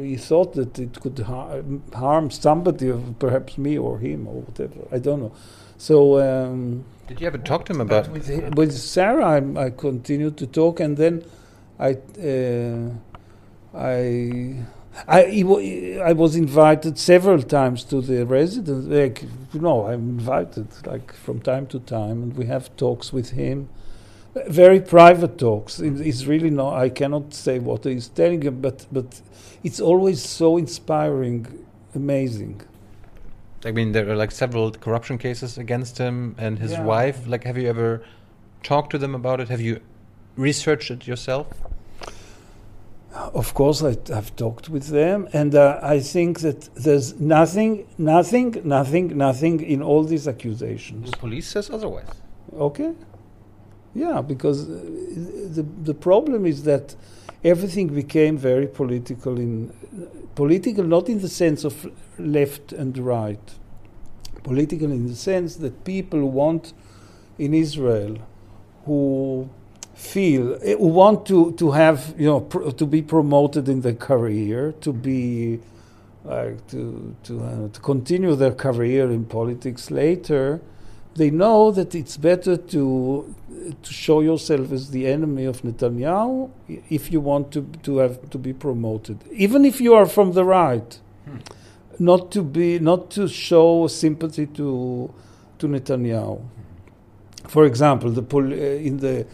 he thought that it could harm, harm somebody, perhaps me or him or whatever. I don't know. So. Um, did you ever talk to him about? With, with Sarah, I, I, continued to talk, and then I, uh, I, I, I was invited several times to the residence. Like, you know, I'm invited like from time to time, and we have talks with him. Very private talks. It's really no. I cannot say what he's telling him, but but it's always so inspiring, amazing. I mean, there are like several corruption cases against him and his yeah. wife. Like, have you ever talked to them about it? Have you researched it yourself? Of course, I, have talked with them, and uh, I think that there's nothing, nothing, nothing, nothing in all these accusations. The police says otherwise. Okay. Yeah, because uh, the the problem is that everything became very political in political not in the sense of left and right. Political in the sense that people want in Israel who feel eh, who want to to have you know pr- to be promoted in their career to be like to to uh, to continue their career in politics later. They know that it's better to to show yourself as the enemy of Netanyahu if you want to to have to be promoted, even if you are from the right, hmm. Not to be not to show sympathy to to Netanyahu. For example, the pol- uh, in the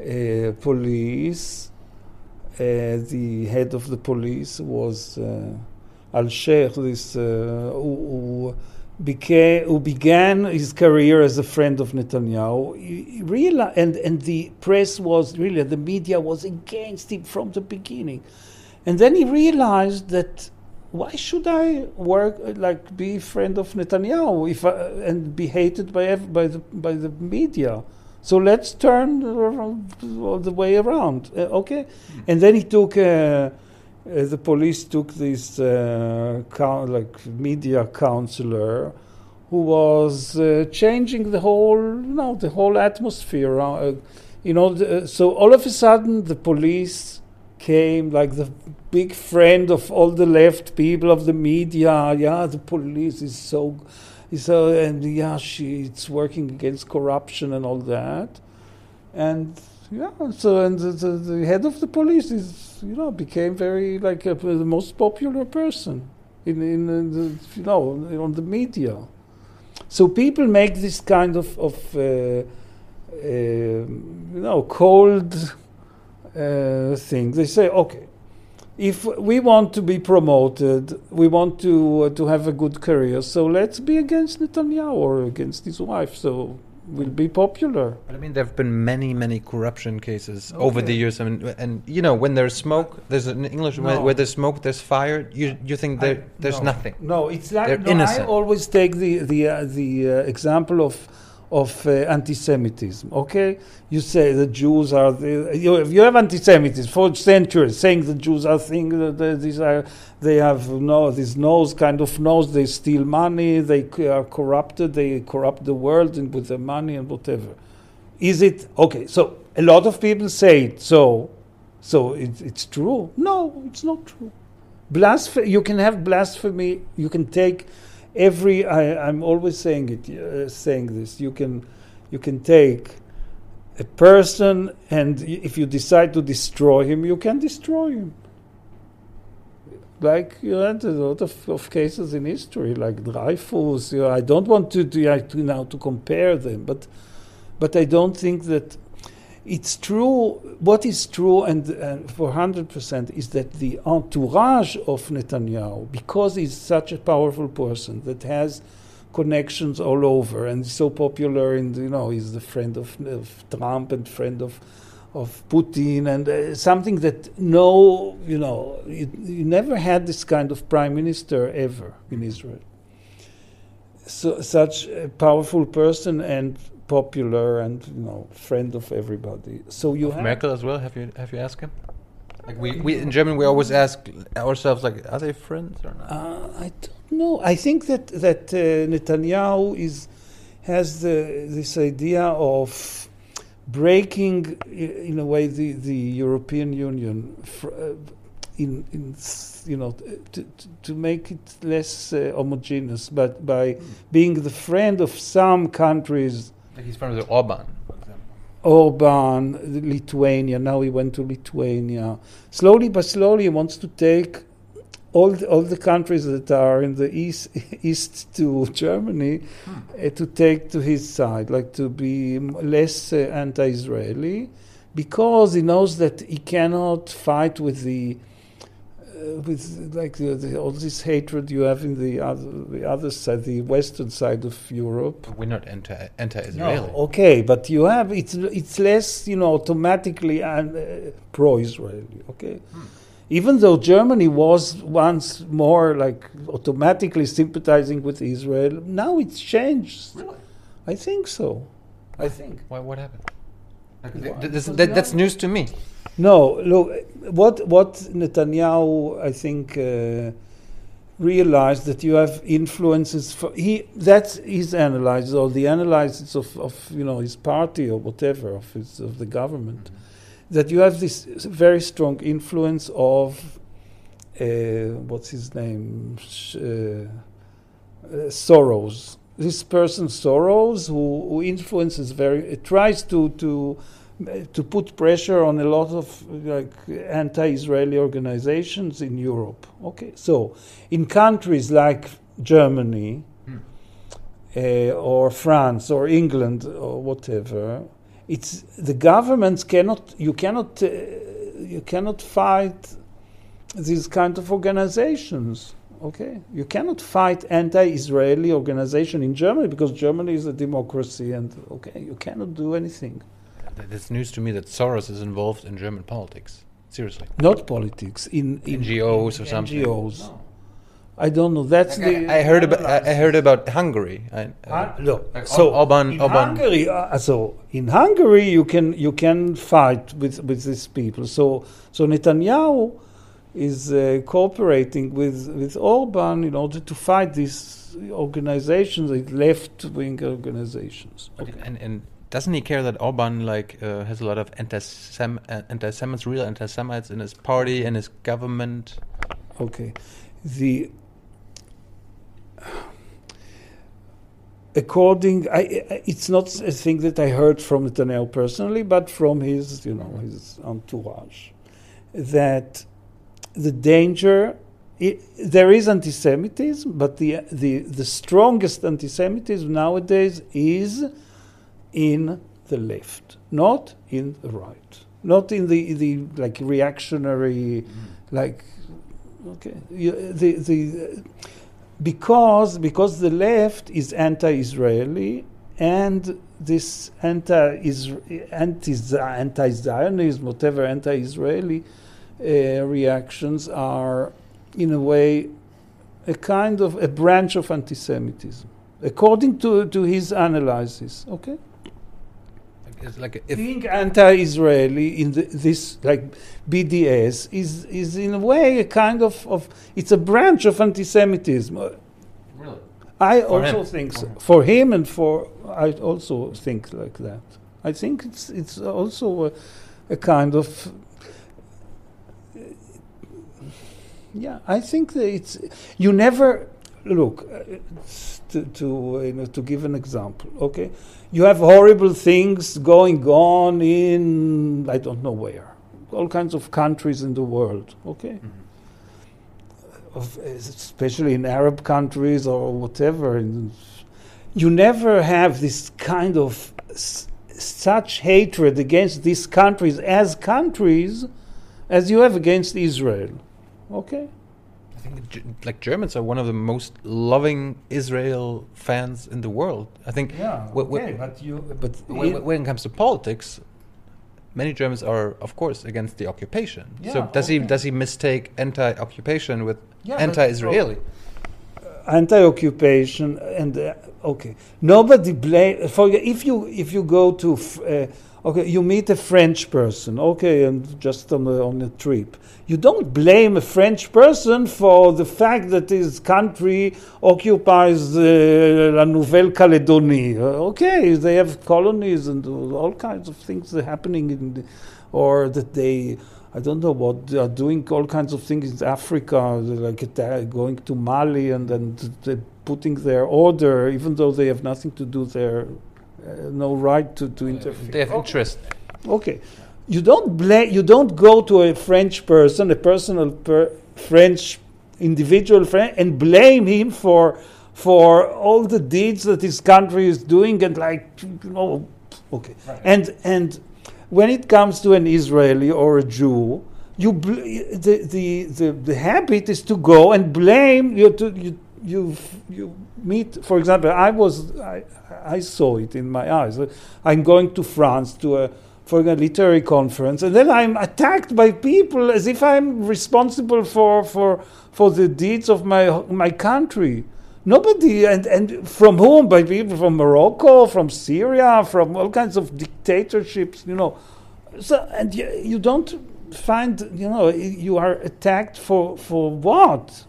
uh, police, uh, the head of the police was uh, Alsheikh, this uh, who, who became, who began his career as a friend of Netanyahu, he- reali- and, and the press was really, the media was against him from the beginning. And then he realized that why should I work like be friend of Netanyahu if I, and be hated by by the by the media? So let's turn the way around, uh, okay? And then he took. Uh, uh, the police took this uh, like media counselor who was uh, changing the whole, you know, the whole atmosphere. Uh, you know, the, so all of a sudden the police came like the big friend of all the left people of the media. Yeah, the police is so, so, and yeah, she it's working against corruption and all that, and yeah, so and the, the, the head of the police is you know became very like a, the most popular person in in uh, the you know on the media. So people make this kind of of uh, uh, you know cold uh, thing. They say, okay, if we want to be promoted, we want to uh, to have a good career, so let's be against Netanyahu or against his wife. So we'll be popular. But I mean, there have been many, many corruption cases over the years. I mean, and you know, when there's smoke, there's an English where, No. where there's smoke, there's fire. You you think there, there's no. nothing. No, it's like no, innocent. I always take the the uh, the uh, example of of uh, anti-Semitism. Okay, you say the Jews are the you you have anti-Semitism for centuries, saying the Jews are thing that they- these are they have no this nose kind of nose. They steal money. They are corrupted. They corrupt the world and with their money and whatever. Is it okay? So a lot of people say it. So so it, it's true. No, it's not true. Blasph- you can have blasphemy. You can take every. I, I'm always saying it, uh, saying this. You can, you can take a person, and if you decide to destroy him, you can destroy him. Like you had a lot of, of cases in history, like Dreyfus. You know, I don't want to, to, uh, to now to compare them, but but I don't think that it's true. What is true, and, and for hundred percent, is that the entourage of Netanyahu, because he's such a powerful person that has connections all over and so popular, and you know, he's the friend of, of Trump and friend of of Putin, and uh, something that no, you know, you, you never had this kind of prime minister ever in Israel. So, such a powerful person and popular and you know friend of everybody. So you have Merkel as well. Have you have you asked him? Like we, we in German we always ask ourselves like, are they friends or not? Uh, I don't know. I think that that uh, Netanyahu is has the, this idea of breaking, in a way, the, the European Union, fr- uh, in, in you know, to, to, to make it less uh, homogeneous, but by being the friend of some countries. He's friends with Orban, for example. Orban, Lithuania. Now he went to Lithuania. Slowly but slowly, he wants to take all the, all the countries that are in the east east to Germany uh, to take to his side, like to be less uh, anti-Israeli, because he knows that he cannot fight with the with like the, the, all this hatred you have in the other the other side, the western side of Europe. We're not anti anti-Israeli. No, okay, but you have it's it's less you know automatically and uh, pro-Israeli. Okay, even though Germany was once more like automatically sympathizing with Israel, now it's changed. Really? I think so. I think. Why? What happened? Like, th- Because that, that's news to me. No, look, what what Netanyahu I think uh, realized that you have influences. For, he that's his analysis or the analysis of, of you know his party or whatever of his of the government. That you have this very strong influence of uh, what's his name Sh- uh, uh, Soros. This person Soros who, who influences very uh, tries to to to put pressure on a lot of like anti-Israeli organizations in Europe. Okay, so in countries like Germany uh, or France or England or whatever, it's the governments cannot you cannot uh, you cannot fight these kind of organizations Okay, you cannot fight anti-Israeli organization in Germany because Germany is a democracy, and okay, you cannot do anything. Th- It's news to me that Soros is involved in German politics. Seriously. Not politics in, in NGOs or something. NGOs. I don't know. That's the I, I heard about I I heard about Hungary. I, uh, no. Like So Orban- in Orban- Hungary, uh, so in Hungary, you can you can fight with with these people. So so Netanyahu is uh, cooperating with with Orban in order to fight these organizations, these left wing organizations. Okay. and, and doesn't he care that Orban like uh, has a lot of anti-Sem uh, anti-Semites, real anti-Semites in his party and his government? Okay. The according, I, it's not a thing that I heard from Netanyahu personally, but from his, you know, his entourage, that the danger. i there is anti-Semitism, but the, the the strongest anti-Semitism nowadays is in the left, not in the right, not in the the like reactionary, like okay, the the because because the left is anti-Israeli and this anti anti anti-Zionism, whatever anti-Israeli uh, reactions are, in a way, a kind of a branch of anti-Semitism, according to to his analysis. Okay like being anti-Israeli in the, this like BDS is is in a way a kind of, of it's a branch of anti-Semitism. Really I For also him. think so. For him. for him and for I also think like that. I think it's it's also a, a kind of yeah. I think that it's you never look uh, to to uh, you know to give an example. Okay, you have horrible things going on in I don't know where, all kinds of countries in the world. Okay of, especially in Arab countries or whatever. and You never have this kind of s- such hatred against these countries as countries as you have against Israel. Okay? I think Ge- like Germans are one of the most loving Israel fans in the world. I think wh- wh- but you but when, when it comes to politics, many Germans are, of course, against the occupation. Yeah, so Yeah, does he does he mistake anti-occupation with Yeah, anti-Israeli? anti-occupation and uh, okay nobody blame for if you if you go to uh, okay you meet a french person okay and just on a, on a trip. You don't blame a french person for the fact that his country occupies uh, la nouvelle calédonie. Uh, okay they have colonies and all kinds of things happening in the, or that they I don't know what they are doing all kinds of things in Africa, like going to Mali and then putting their order, even though they have nothing to do there, Uh, no right to, to interfere. They have interest. Okay, you don't blame. You don't go to a French person, a personal per- French individual friend, and blame him for for all the deeds that his country is doing, and like you know, okay, and and when it comes to an Israeli or a Jew. You bl- the, the, the, the habit is to go and blame you to you you you meet for example I was I, I saw it in my eyes. I'm going to France to a for a literary conference and then I'm attacked by people as if I'm responsible for for for the deeds of my my country. Nobody and and from whom? By people from Morocco from Syria from all kinds of dictatorships you know. So and you, you don't find you know you are attacked for for what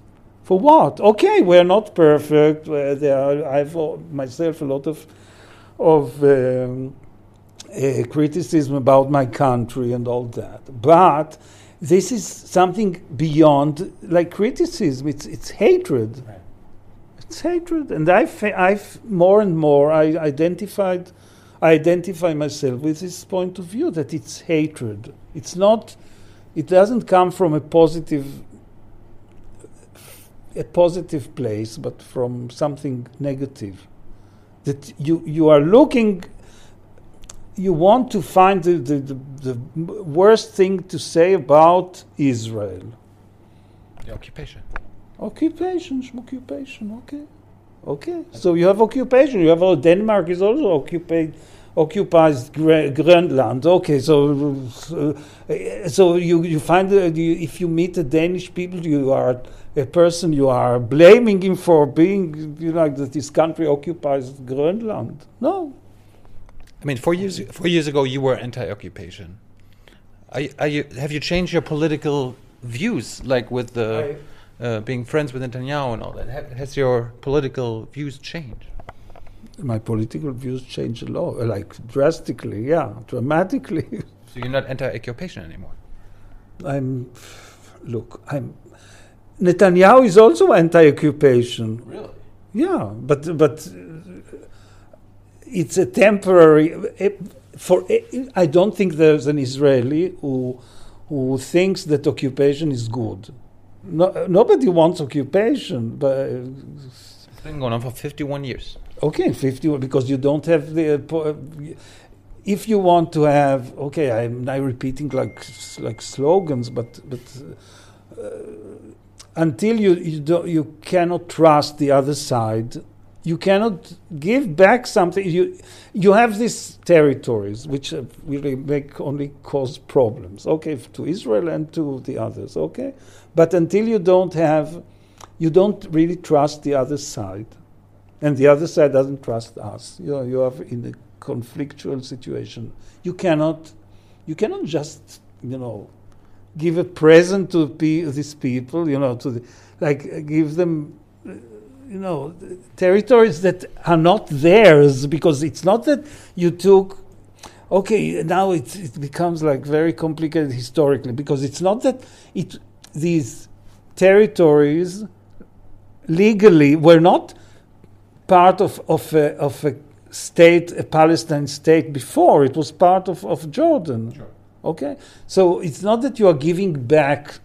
for what? Okay we're not perfect. Uh, there are, i've uh, myself a lot of of um, uh, criticism about my country and all that. But this is something beyond like criticism. It's it's hatred. It's hatred. And i've i've more and more i identified I identify myself with this point of view that it's hatred. It's not, it doesn't come from a positive, a positive place, but from something negative. That you, you are looking, you want to find the, the, the, the worst thing to say about Israel. The occupation. Occupation, occupation, okay. Okay. So you have occupation. You have uh, Denmark is also occupied occupies Gre- Greenland. Okay, so uh, so you you find uh, you, if you meet the Danish people, you are a person you are blaming him for being you know that this country occupies Greenland. No, I mean, four years four years ago, you were anti-occupation. Are, are you, have you changed your political views, like with the uh, being friends with Netanyahu and all that? Ha- has your political views changed? my political views change a lot, like drastically. Yeah, dramatically. So you're not anti-occupation anymore. I'm look. I'm Netanyahu is also anti-occupation. Really? Yeah, but but it's a temporary. eh, For eh, I don't think there's an Israeli who who thinks that occupation is good. No, nobody wants occupation, but It's been going on for 51 years. okay, fifty because you don't have the. uh, If you want to have, okay, I'm now repeating like like slogans, but but uh, until you you, do, you cannot trust the other side, you cannot give back something. You you have these territories which uh, really make only cause problems. Okay, to Israel and to the others. Okay, but until you don't have, you don't really trust the other side, and the other side doesn't trust us. You know, you are in a conflictual situation. You cannot, you cannot just you know give a present to pe- these people, you know, to the, like give them, you know, territories that are not theirs because it's not that you took. Okay, now it it becomes like very complicated historically because it's not that it these territories legally were not part of of a, of a state, a Palestine state before. It was part of, of Jordan. Okay, so it's not that you are giving back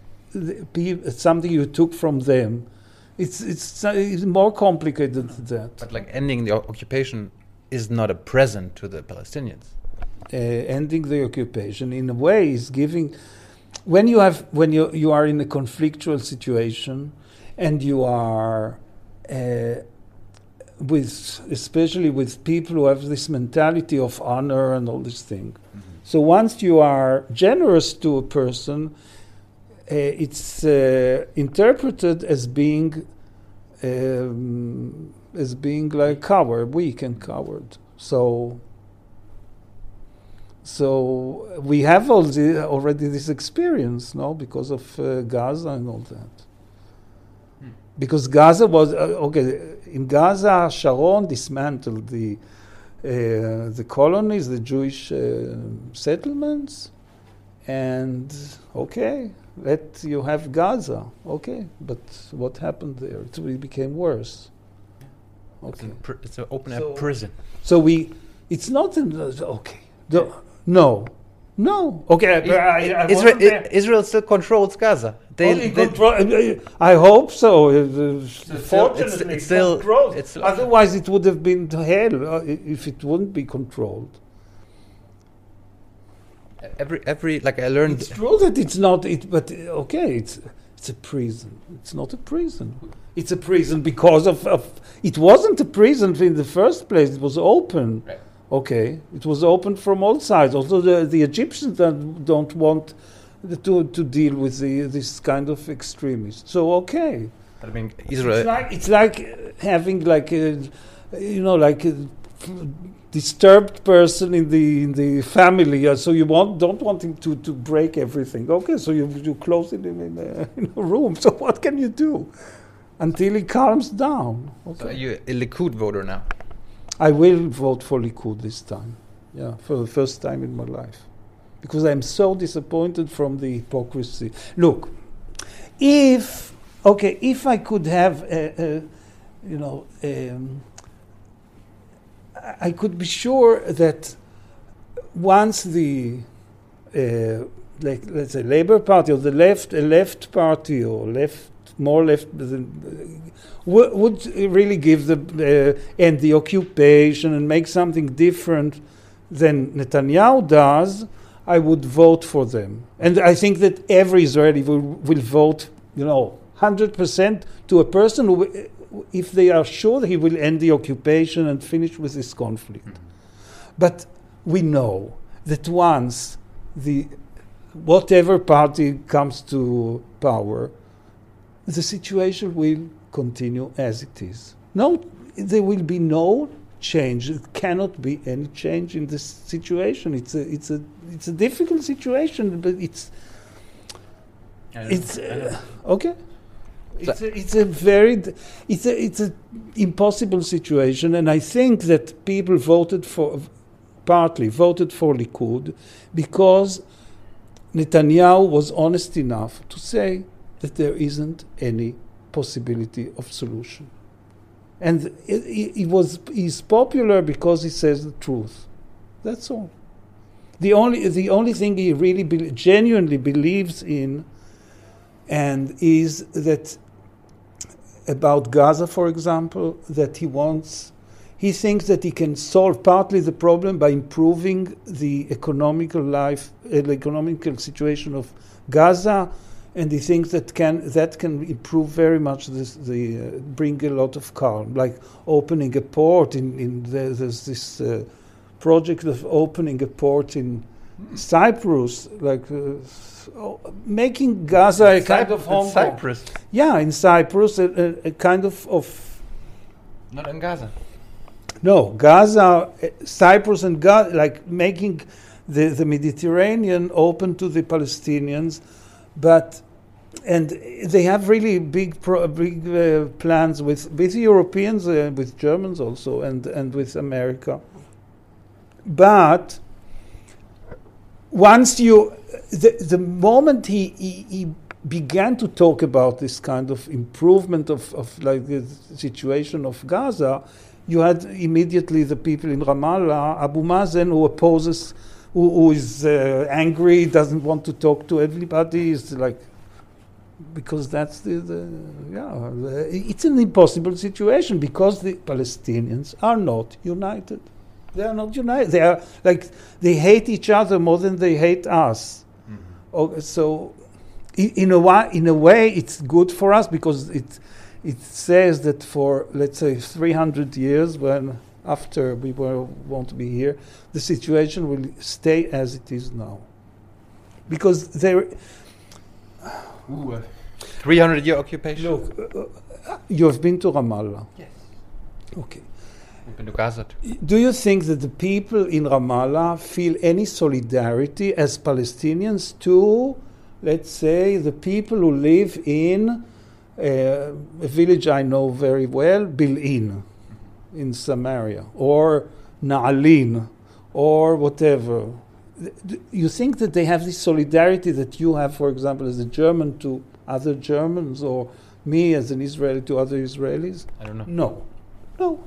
something you took from them. It's it's, it's more complicated than that. But like ending the occupation is not a present to the Palestinians. uh, ending the occupation in a way is giving when you have when you you are in a conflictual situation and you are uh, with especially with people who have this mentality of honor and all this thing so once you are generous to a person uh, it's uh, interpreted as being um, as being like coward weak and coward so so we have all the, already this experience, no, because of uh, Gaza and all that. Because Gaza was uh, okay in Gaza, Sharon dismantled the uh, the colonies, the Jewish uh, settlements, and okay, let you have Gaza, okay, but what happened there? It really became worse. It's, Okay. an pr- it's an open air So- prison. So we, it's not in, okay. The, no, no. Okay, I, I, I Israel. Israel still controls Gaza. They, Only they- I hope so. Uh, uh, Fortunately, it's- it's still- controlled. it's still- Otherwise, it would have been to hell uh, if it wouldn't be controlled. every every like I learned. It's true that it's not. It, but uh, okay, it's it's a prison. It's not a prison. It's a prison because of, of. It wasn't a prison in the first place. It was open. Right. Okay, it was open from all sides. Also, the, the Egyptians don't, don't want to, to deal with the, this kind of extremists. So, okay. I mean, It's Israel. like, it's like uh, having like a, you know, like a disturbed person in the in the family. Uh, so you want don't want him to, to break everything. Okay, so you you close him in a, in a room. So what can you do until he calms down? So are you a Likud voter now? I will vote for Likud this time. Yeah, for the first time in my life. Because I'm so disappointed from the hypocrisy. Look, if, okay, if I could have, a, a, you know, um, I- could be sure that once the, uh, let's say, Labour Party or the left, a left party or left, more left, than, would, would really give the uh, end the occupation and make something different than Netanyahu does, I would vote for them. And I think that every Israeli will, will vote, you know, 100% to a person who, eh, if they are sure he will end the occupation and finish with this conflict. But we know that once the whatever party comes to power, the situation will continue as it is. No, there will be no change. It cannot be any change in this situation. It's a, it's a, it's a difficult situation, but it's, it's uh, okay. It's a, it's a very, it's a, it's a impossible situation, and I think that people voted for, partly voted for Likud, because Netanyahu was honest enough to say that there isn't any possibility of solution. And he he was he's popular because he says the truth. That's all. The only the only thing he really be, genuinely believes in, and is that about Gaza, for example, that he wants. He thinks that he can solve partly the problem by improving the economical life, uh, the economical situation of Gaza, and he thinks that can that can improve very much this, the uh, bring a lot of calm, like opening a port in in the, there's this uh, project of opening a port in Cyprus, like uh, oh, making Gaza a kind of Hong Cyprus, Yeah, in Cyprus, a, a, a kind of of not in Gaza. no, Gaza, uh, Cyprus, and Gaza, like making the, the Mediterranean open to the Palestinians, but and they have really big pro, big uh, plans with with Europeans, uh, with Germans also, and and with America. But once you, the the moment he he, he began to talk about this kind of improvement of, of like the situation of Gaza, you had immediately the people in Ramallah, Abu Mazen, who opposes, who, who is uh, angry, doesn't want to talk to everybody, is like, because that's the, the yeah, the, it's an impossible situation because the Palestinians are not united. They are not united. They are like they hate each other more than they hate us. Oh, so i- in a way, in a way, it's good for us because it it says that for let's say 300 years, when after we were, won't be here, the situation will stay as it is now. Because there, 300 year occupation. look, uh, uh, you have been to Ramallah. Yes. Okay. Do you think that the people in Ramallah feel any solidarity as Palestinians to, let's say, the people who live in uh, a village I know very well, Bil'in, in Samaria, or Na'alin, or whatever? D- You think that they have this solidarity that you have, for example, as a German to other Germans, or me as an Israeli to other Israelis? I don't know. No, no,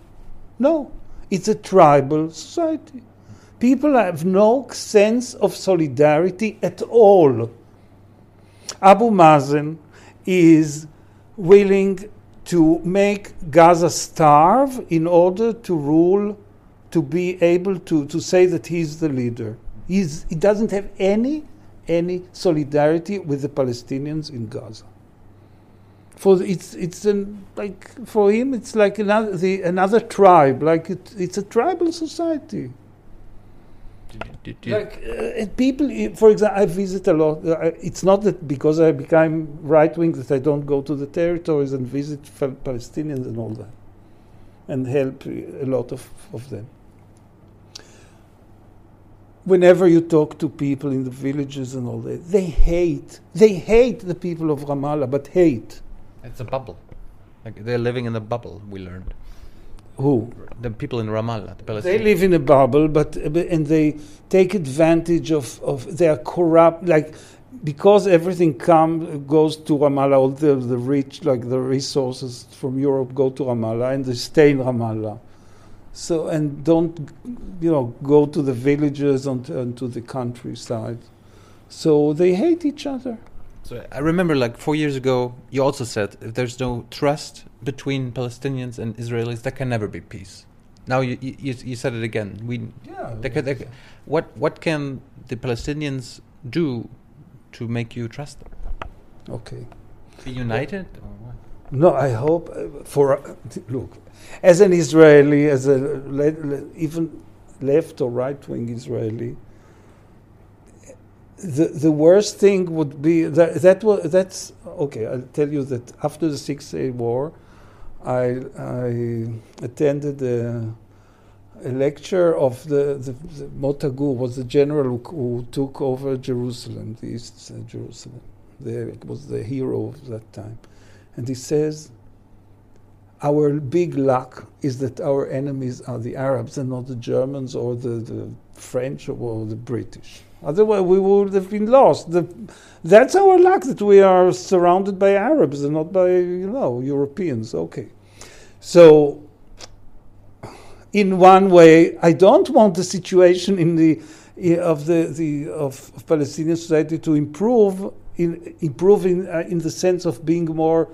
no. It's a tribal society. People have no sense of solidarity at all. Abu Mazen is willing to make Gaza starve in order to rule, to be able to, to say that he's the leader. He's, he doesn't have any, any solidarity with the Palestinians in Gaza for it's it's an, like for him it's like another the another tribe like it, it's a tribal society. Like uh, people for example I visit a lot uh, it's not that because I became right wing that I don't go to the territories and visit Palestinians and all that and help uh, a lot of, of them. Whenever you talk to people in the villages and all that they hate they hate the people of Ramallah but hate it's a bubble. Like they're living in a bubble. We learned. who The people in Ramallah, the They live in a bubble, but and they take advantage of, of they are corrupt, like because everything come goes to Ramallah. All the, the rich, like the resources from Europe, go to Ramallah, and they stay in Ramallah. So and don't you know go to the villages and, and to the countryside. So they hate each other. So I remember, like four years ago, you also said if there's no trust between Palestinians and Israelis, there can never be peace. Now you you, you- said it again. We Yeah. there can- what what can the Palestinians do to make you trust them? Okay. Be united? Or what? No, I hope uh, for uh, look, as an Israeli, as a le- le- even left or right wing Israeli, the the worst thing would be that that was that's okay. I'll tell you that after the Six Day War, I I attended a, a lecture of the the, the Mota Gur was the general who, who took over Jerusalem, the East uh, Jerusalem. The, was the hero of that time, and he says. Our big luck is that our enemies are the Arabs and not the Germans or the, the French or the British. Otherwise, we would have been lost. The, that's our luck that we are surrounded by Arabs and not by, you know, Europeans. Okay. So, in one way, I don't want the situation in the of the, the of, of Palestinian society to improve in improve in, uh, in the sense of being more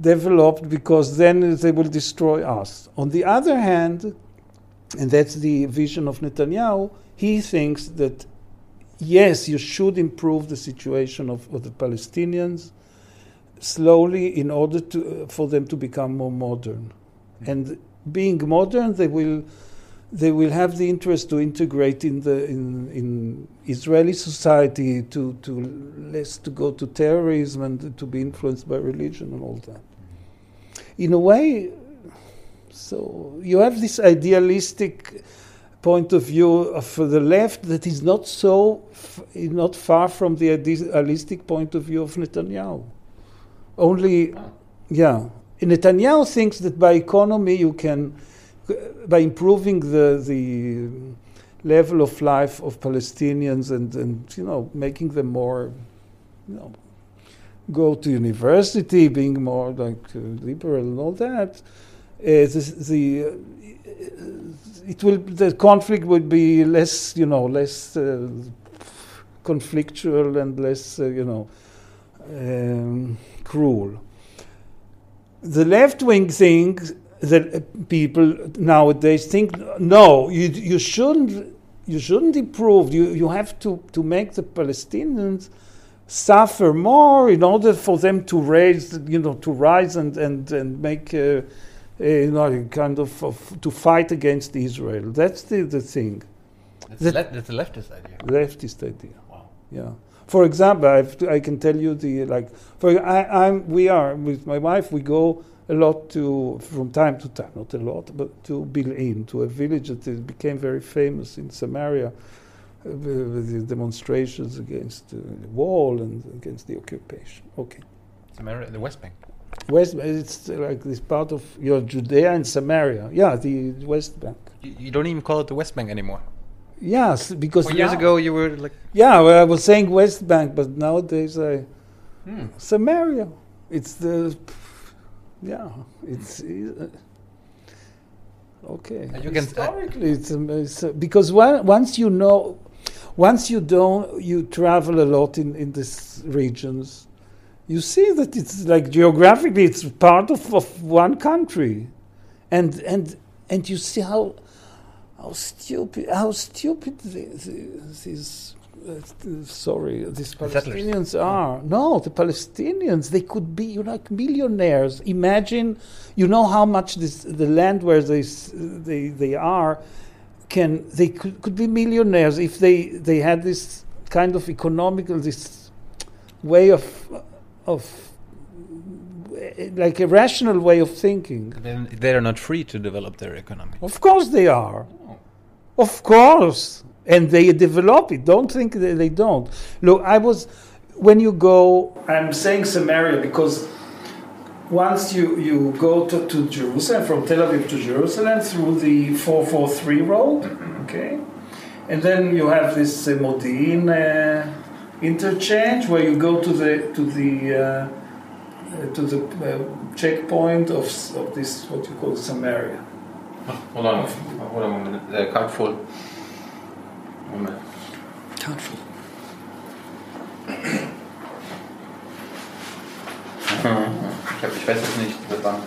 developed because then they will destroy us. On the other hand, and that's the vision of Netanyahu, he thinks that yes, you should improve the situation of, of the Palestinians slowly in order to, uh, for them to become more modern. And being modern, they will they will have the interest to integrate in the in, in Israeli society to to less to go to terrorism and to be influenced by religion and all that. In a way, so you have this idealistic point of view of the left that is not so not far from the idealistic point of view of Netanyahu. Only, yeah, Netanyahu thinks that by economy you can by improving the the level of life of Palestinians and, and you know making them more you know go to university being more like uh, liberal and all that uh, the, the uh, it will the conflict would be less you know less uh, conflictual and less uh, you know um, cruel. The left wing thinks that people nowadays think no you you shouldn't you shouldn't improve you you have to to make the palestinians suffer more in order for them to raise you know to rise and and and make uh, uh, you know kind of, of to fight against israel that's the the thing That's, That- le- that's a leftist idea. leftist idea Wow. yeah. For example, I've, I can tell you the like. For I, I'm we are with my wife. We go a lot to from time to time, not a lot, but to Bil'in, to a village that is- became very famous in Samaria, uh, with the demonstrations against uh, the wall and against the occupation. Okay. Samaria, the West Bank. West, it's like this part of your Judea and Samaria. Yeah, the West Bank. You, you don't even call it the West Bank anymore. Yes, because Four years ago, you were like, Yeah, well, I was saying West Bank, but nowadays I hmm. Samaria. It's the yeah. It's uh, okay. Can- Historically, it's, um, it's uh, because one, once you know, once you don't, you travel a lot in in these regions. You see that it's like geographically, it's part of, of one country, and and and you see how how stupid how stupid the, the, these uh, sorry these Palestinians are. No, the Palestinians they could be you know, like millionaires. Imagine, you know how much this the land where they they they are can they could, could be millionaires if they they had this kind of economical this way of of like a rational way of thinking. Then they are not free to develop their economy. Of course they are. Of course. And they develop it. Don't think that they don't. Look, I was, when you go, I'm saying Samaria because once you, you go to, to Jerusalem, from Tel Aviv to Jerusalem through the 443 road, okay? And then you have this uh, Modi'in uh, interchange where you go to the, to the, uh, uh, to the uh, checkpoint of, of this, what you call Samaria. Hold on, hold on a minute. The card full. One minute. Ich, hab, ich weiß es nicht, das war.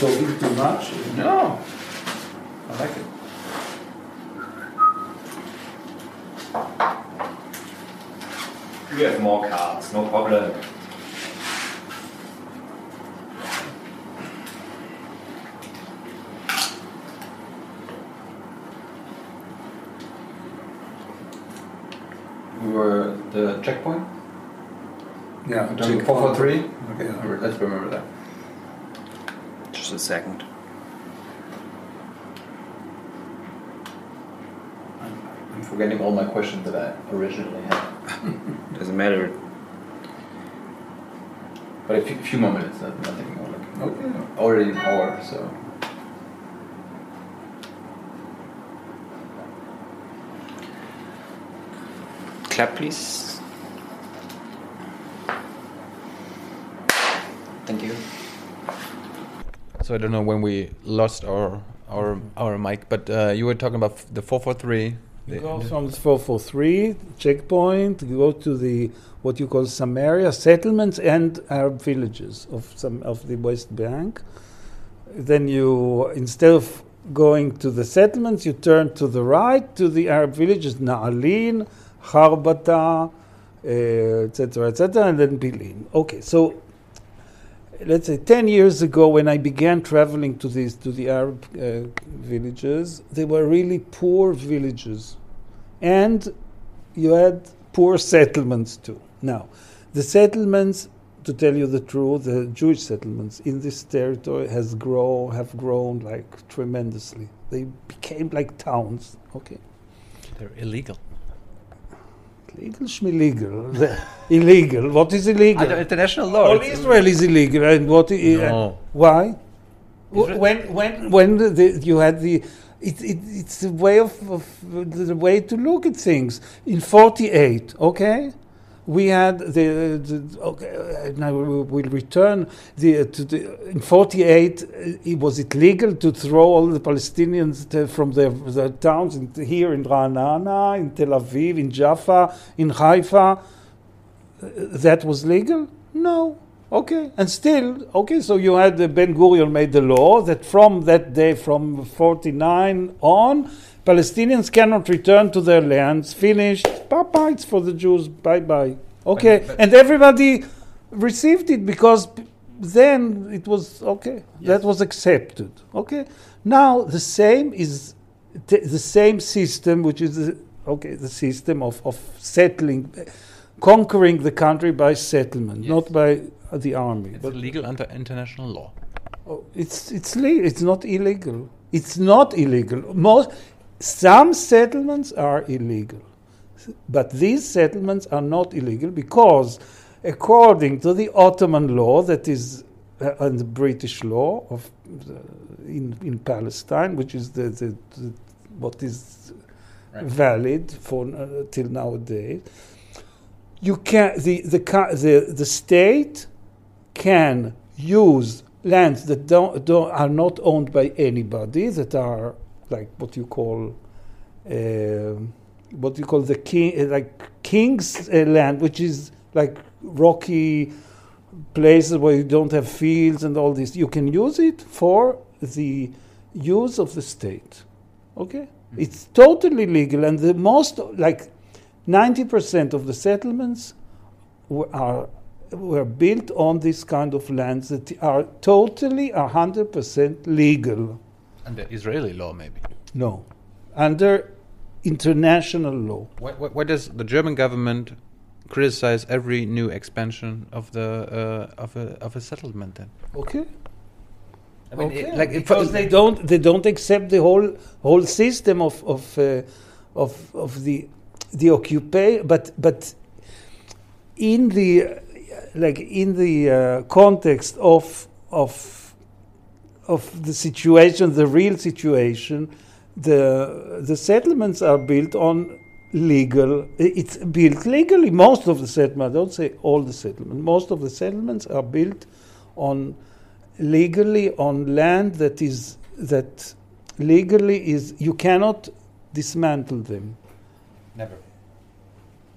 Don't eat too much. No. I like it. We have more cards, no problem. We were the checkpoint? Yeah, 443? Okay, let's remember that. Just a second. I'm forgetting all my questions that I originally had. Doesn't matter. But a few, few more minutes, not- nothing more. Like, Okay. Already an hour, so. Clap, please. Thank you. So I don't know when we lost our our our mic, but uh, you were talking about f- the four four three. You go from 443 checkpoint, you go to the what you call Samaria settlements and Arab villages of some of the West Bank. Then you instead of going to the settlements, you turn to the right to the Arab villages Na'alin, Harbata, etc., eh, etc., and then Bilin. Okay, so let's say 10 years ago when I began traveling to these to the Arab uh, villages, they were really poor villages, and you had poor settlements too. Now, the settlements, to tell you the truth, the Jewish settlements in this territory has grow have grown like tremendously. They became like towns. Okay. They're illegal. Legal, schmillegal, The- illegal. What is illegal? Under international law. All Israel is illegal, and what? i- No. Why? Israel- When when when the, the, you had the it, it, it's a way of, of the way to look at things. In '48, okay, we had the, the okay. uh, Now we will return the, to the in '48. It was it legal to throw all the Palestinians to, from their, their towns in, here in Ra'anana, in Tel Aviv, in Jaffa, in Haifa? that was legal? No. Okay. And still, okay, so you had uh, Ben Gurion made the law that from that day, from 49 on, Palestinians cannot return to their lands. Finished. Bye bye. It's for the Jews. Bye bye. Okay. But- but- and everybody received it because then it was okay. That was accepted. Okay. Now the same is t- the same system, which is the, okay, the system of, of settling, conquering the country by settlement, Yes. not by uh, the army. It's But legal under international law. oh, it's it's le- It's not illegal. It's not illegal. Most some settlements are illegal, but these settlements are not illegal because, according to the Ottoman law, that is uh, and the British law of the, in in Palestine, which is the, the, the what is Right. valid for uh, till nowadays. You can the the the the state can use lands that don't, don't are not owned by anybody that are like what you call um what you call the king uh, like king's uh, land which is like rocky places where you don't have fields and all this. You can use it for the use of the state. Okay? It's totally legal and the most like 90% of the settlements were, are were built on this kind of lands that are totally 100% legal. Under Israeli law, maybe. No. Under international law. Why, why, why does the German government criticize every new expansion of the uh, of a of a settlement? Then, Okay. I mean, okay. it- like because they don't they don't accept the whole whole system of of uh, of of the the occupation but but in the like in the uh, context of of of the situation the real situation the the settlements are built on legal it's built legally most of the settlements I don't say all the settlements most of the settlements are built on legally on land that is that legally is you cannot dismantle them never.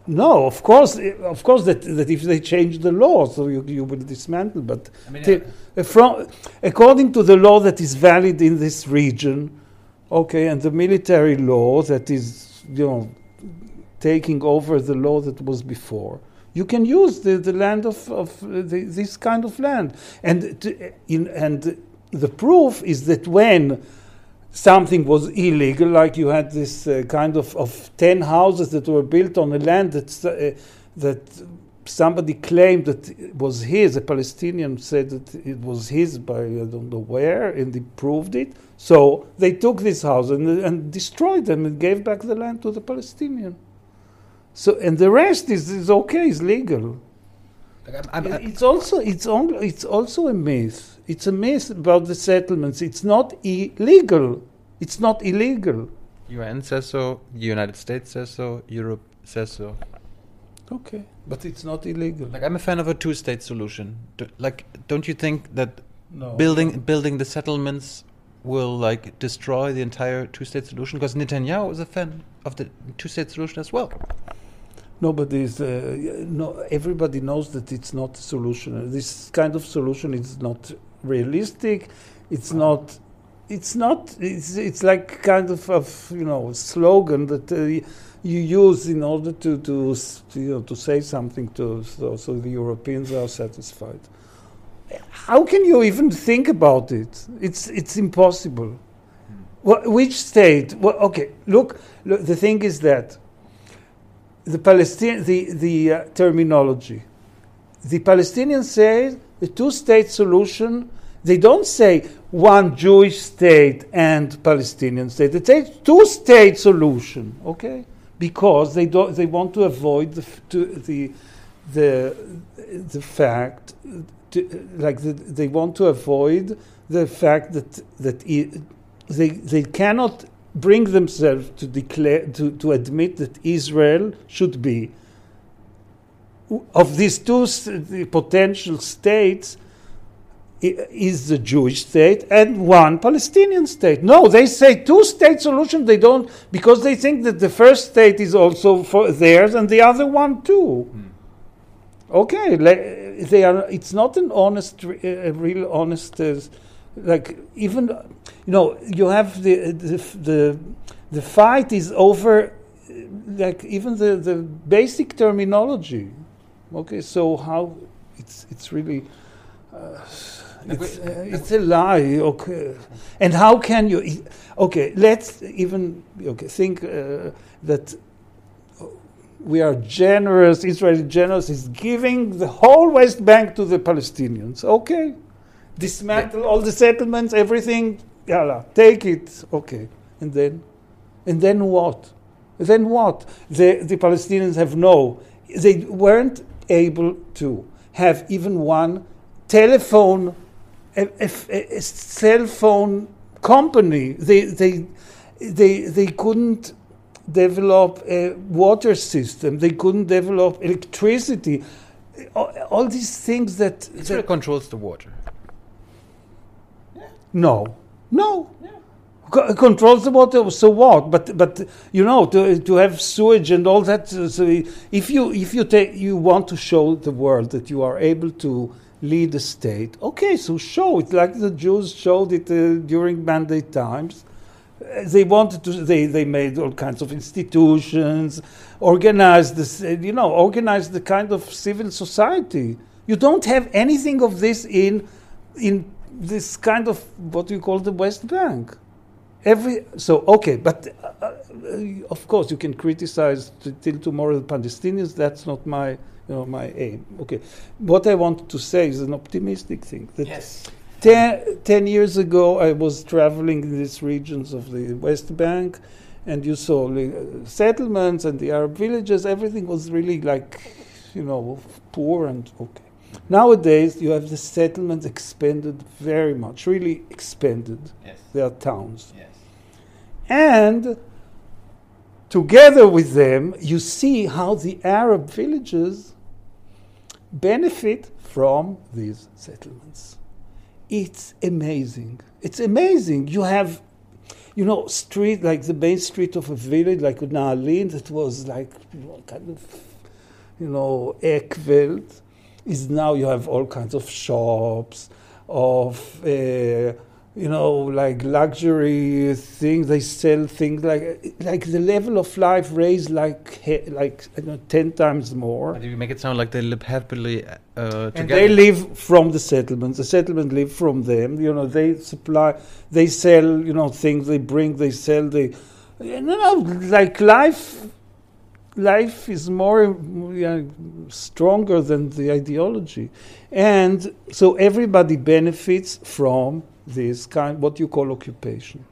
No of course of course that, that if they change the law so you, you will dismantle but I mean, Till- uh, from, according to the law that is valid in this region okay and the military law that is you know taking over the law that was before you can use the, the land of, of uh, the, this kind of land. And to, in, and the proof is that when something was illegal, like you had this uh, kind of, of 10 houses that were built on a land that, uh, that somebody claimed that it was his, a Palestinian said that it was his by I don't know where, and they proved it. So they took this house and, and destroyed them and gave back the land to the Palestinian. So and the rest is, is okay, is legal. Like, I'm- I'm- It's also it's only it's also a myth. It's a myth about the settlements. It's not illegal. It's not illegal. UN says so, United States says so, Europe says so. Okay, but it's not illegal. Like I'm a fan of a two-state solution. Do, like, don't you think that No. building building the settlements will like destroy the entire two-state solution? Because Netanyahu is a fan of the two-state solution as well. Nobody's. Uh, no, everybody knows that it's not a solution. This kind of solution is not realistic. It's not. It's not. It's, it's like kind of of you know slogan that uh, you use in order to to, you know, to say something to so, so the Europeans are satisfied. How can you even think about it? It's it's impossible. Wh- which state? Well, okay, look, look. The thing is that the Palestinian, the, the uh, terminology. The Palestinians say the two-state solution. They don't say one Jewish state and Palestinian state. They say two-state solution. Okay, because they don't. They want to avoid the to, the the the fact. To, like the, they want to avoid the fact that that they they cannot bring themselves to declare to, to admit that Israel should be of these two potential states is the Jewish state and one Palestinian state. No, they say two state solution. They don't because they think that the first state is also for theirs and the other one too. Okay, le- they are. It's not an honest, a real honest. Uh, like even, you know, you have the the the, the fight is over. uh, Like even the the basic terminology. Okay, so how it's it's really. Uh, it's, uh, it's a lie. Okay, and how can you? Okay, let's even okay think uh, that we are generous, Israel is generous, is giving the whole West Bank to the Palestinians. Okay. Dismantle all the settlements, everything, yalla, take it. Okay. And then? And then what? Then what? The, the Palestinians have no, they weren't able to have even one telephone, a, a- a cell phone company. They, they, they, they couldn't develop a water system. They couldn't develop electricity. All, all these things that, Israel that controls the water. no, no. Co- controls the water. So what? But but you know to to have sewage and all that. So if you if you take you want to show the world that you are able to lead a state, okay, so show it like the Jews showed it uh, during Mandate times. They wanted to. They, they made all kinds of institutions, organized uh, You know, organized the kind of civil society. You don't have anything of this in in this kind of what you call the West Bank. Every so okay, but uh, uh, of course you can criticize t- till tomorrow the Palestinians. That's not my you know my aim. Okay, what I wanted to say is an optimistic thing. That Yes. Ten, 10 years ago, I was traveling in these regions of the West Bank, and you saw the uh, settlements and the Arab villages. Everything was really like, you know, poor and okay. Nowadays, you have the settlements expanded very much, really expanded. Yes. They are towns. Yes. And together with them, you see how the Arab villages benefit from these settlements. It's amazing. It's amazing. You have, you know, street like the main street of a village like Naalin that was like you know, kind of, you know, Ekwelt, is now you have all kinds of shops, of uh, you know, like luxury things. They sell things like like the level of life raised like like I don't know, ten times more. Do you make it sound like they live happily uh, together? And they live from the settlements. The settlement live from them. You know, they supply, they sell. You know, things they bring, they sell. They, you know, like life. Life is more stronger than the ideology, and so everybody benefits from this kind, what you call occupation,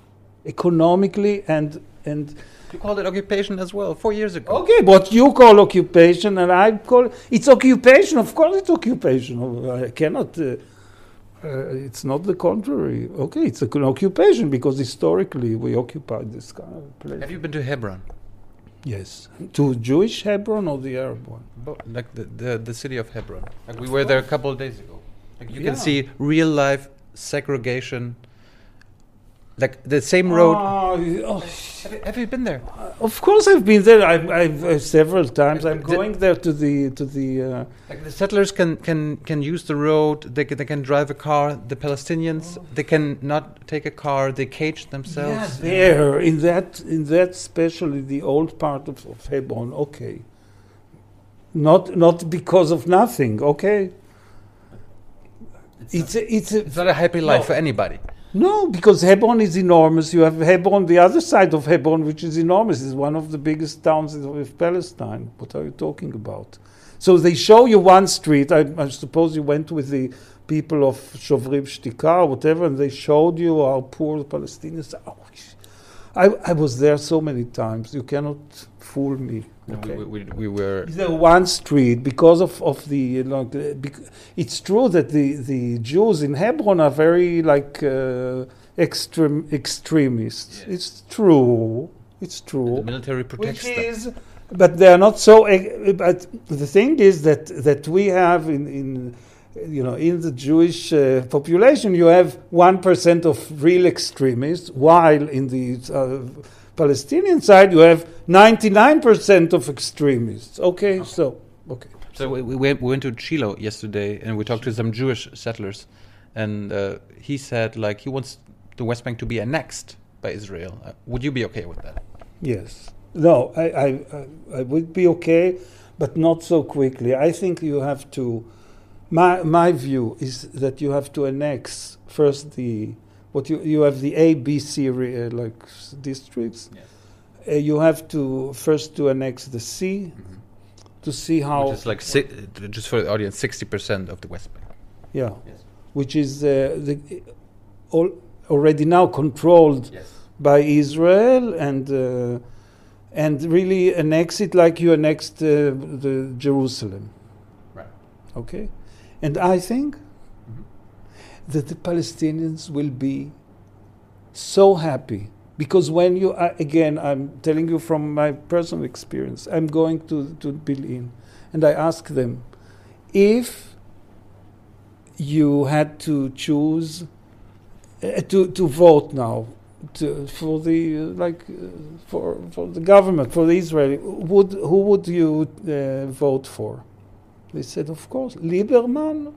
economically and and You called it occupation as well four years ago. Okay, what you call occupation, and I call it's occupation. Of course, it's occupation. I cannot. Uh, uh, it's not the contrary. Okay, it's an occupation because historically we occupied this kind of place. Have you been to Hebron? Yes, to Jewish Hebron or the Arab one? Bo- Like the, the, the city of Hebron. Like we were there a couple of days ago. Like you Yeah. can see real life segregation. Like the same road. Ah, oh, have, you, have you been there? of course, I've been there. I've, I've uh, several times. I'm The- going there to the to the. Uh, Like the settlers can, can, can use the road. They can, they can drive a car. The Palestinians they can not take a car. They cage themselves. there in that in that especially the old part of, of Hebron. Okay. Not not because of nothing. Okay. It's a, it's a, It's not a happy life No. for anybody. No because Hebron is enormous. You have Hebron, the other side of Hebron, which is enormous, is one of the biggest towns of Palestine. What are you talking about? So they show you one street. I, I suppose you went with the people of Shovrim Shtika or whatever, and they showed you how poor the Palestinians are. I, I was there so many times. You cannot fool me. Okay. We, we, we were. The one street because of, of the you know, it's true that the, the Jews in Hebron are very like uh, extreme extremists. It's true. It's true. The military protects Which them. is, but they are not so. But the thing is that that we have in in you know in the Jewish uh, population you have one percent of real extremists, while in the uh, Palestinian side you have ninety nine percent of extremists. Okay, so okay. So we, we went, we went to Shiloh yesterday, and we talked to some Jewish settlers, and uh, he said like he wants the West Bank to be annexed by Israel. Uh, would you be okay with that? Yes. No, I, I, I, I would be okay, but not so quickly. I think you have to. My my view is that you have to annex first the what you you have the A B C re, uh, like districts. Yes. Uh, you have to first to annex the C to see how Which is like si- uh, just for the audience, sixty percent of the West Bank. yeah, Yes. which is uh, the all, already now controlled Yes. by Israel and uh, and really annex it like you annexed uh, the Jerusalem. Right. Okay, and I think that the Palestinians will be so happy because when you are, again, I'm telling you from my personal experience. I'm going to to Bil'in, and I ask them if you had to choose uh, to to vote now to, for the uh, like uh, for for the government for the Israeli would who would you uh, vote for? They said, of course, Lieberman,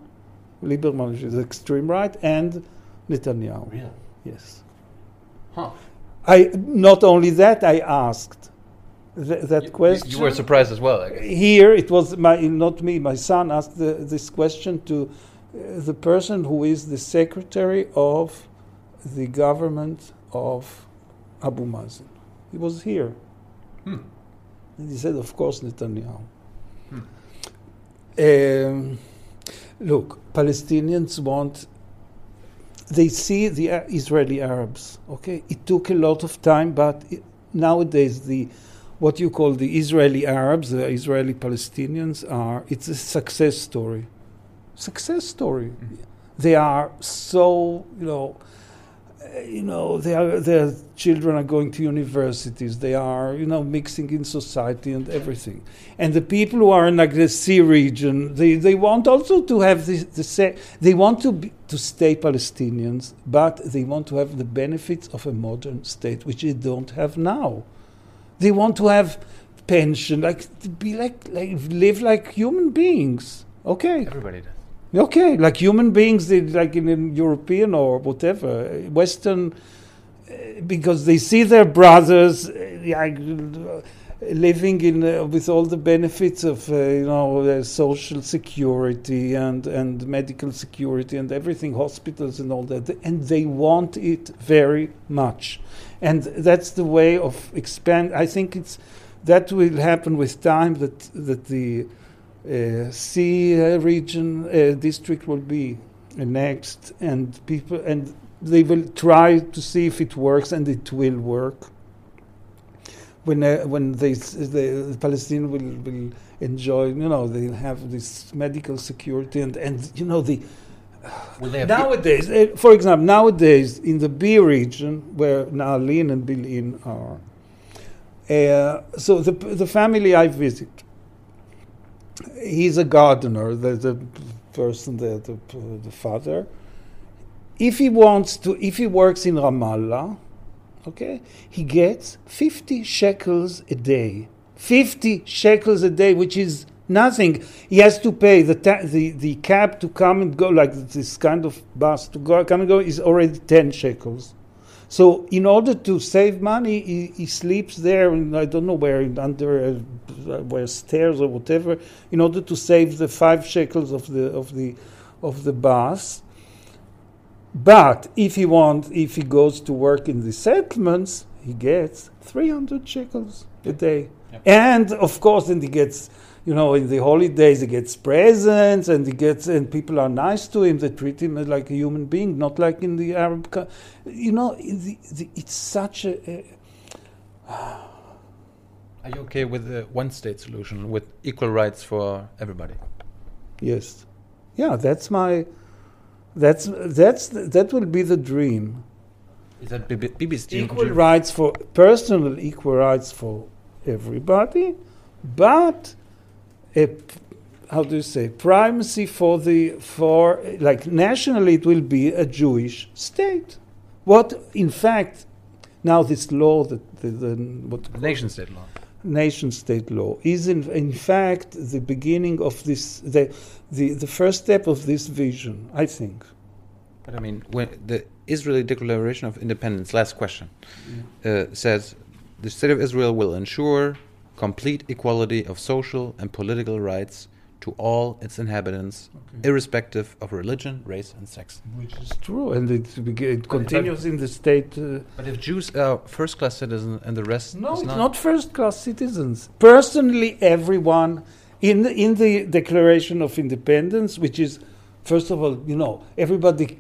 Lieberman is extreme right, and Netanyahu. Really? Yes. Huh. I not only that I asked th- that You- question. You, were surprised as well. Here it was my not me. My son asked the, this question to uh, the person who is the secretary of the government of Abu Mazen. He was here, Hmm. and he said, "Of course, Netanyahu." Um, look, Palestinians want. They see the uh, Israeli Arabs. Okay, it took a lot of time, but it, nowadays the what you call the Israeli Arabs, the Israeli Palestinians are. It's a success story. Success story. They are so you know. You know, they are, their children are going to universities. They are, you know, mixing in society and everything. And the people who are in the C region, they, they want also to have the, the they want to be, to stay Palestinians, but they want to have the benefits of a modern state, which they don't have now. They want to have pension, like to be like, like live like human beings. Okay. Everybody does. Okay, like human beings, like in, in European or whatever, Western, uh, because they see their brothers uh, like, living in uh, with all the benefits of uh, you know uh, social security and and medical security and everything, hospitals and all that, and they want it very much, and that's the way of expand. I think it's that will happen with time. That that the uh, C uh, region uh, district will be next, and people and they will try to see if it works, and it will work. When uh, when they the, the Palestinians will, will enjoy, you know, they'll have this medical security, and and you know the Will they have nowadays, uh, for example, nowadays in the B region where Naalin and Bil'in are, uh, so the the family I visit, he's a gardener, the, the person, the, the the father. If he wants to, if he works in Ramallah, okay, he gets fifty shekels a day. Fifty shekels a day, which is nothing. He has to pay the ta- the the cab to come and go, like this kind of bus to go come and go, is already ten shekels. So in order to save money, he, he sleeps there, and I don't know where, under uh, where stairs or whatever, in order to save the five shekels of the of the of the bus. But if he wants, if he goes to work in the settlements, he gets three hundred shekels a day, Yep. and of course, then he gets. You know, in the holidays, he gets presents, and he gets, and people are nice to him. They treat him like a human being, not like in the Arab. Co- you know, the, the, it's such a, a Are you okay with the one state solution with equal rights for everybody? yes, yeah. That's my, that's that's that will be the dream. Is that dream? equal rights for personal equal rights for everybody, but a, how do you say primacy for the for like nationally it will be a Jewish state. What in fact now this law that the, the what Nation state law. nation state law is in, in fact the beginning of this the, the the first step of this vision I think. But I mean, when the Israeli Declaration of Independence, last question, uh, says the state of Israel will ensure complete equality of social and political rights to all its inhabitants, irrespective of religion, race, and sex. Which is true, and it, it continues in the state. Uh, But if Jews are first class citizens and the rest No, is it's not, not first-class citizens. Personally, everyone in the, in the Declaration of Independence, which is, first of all, you know, everybody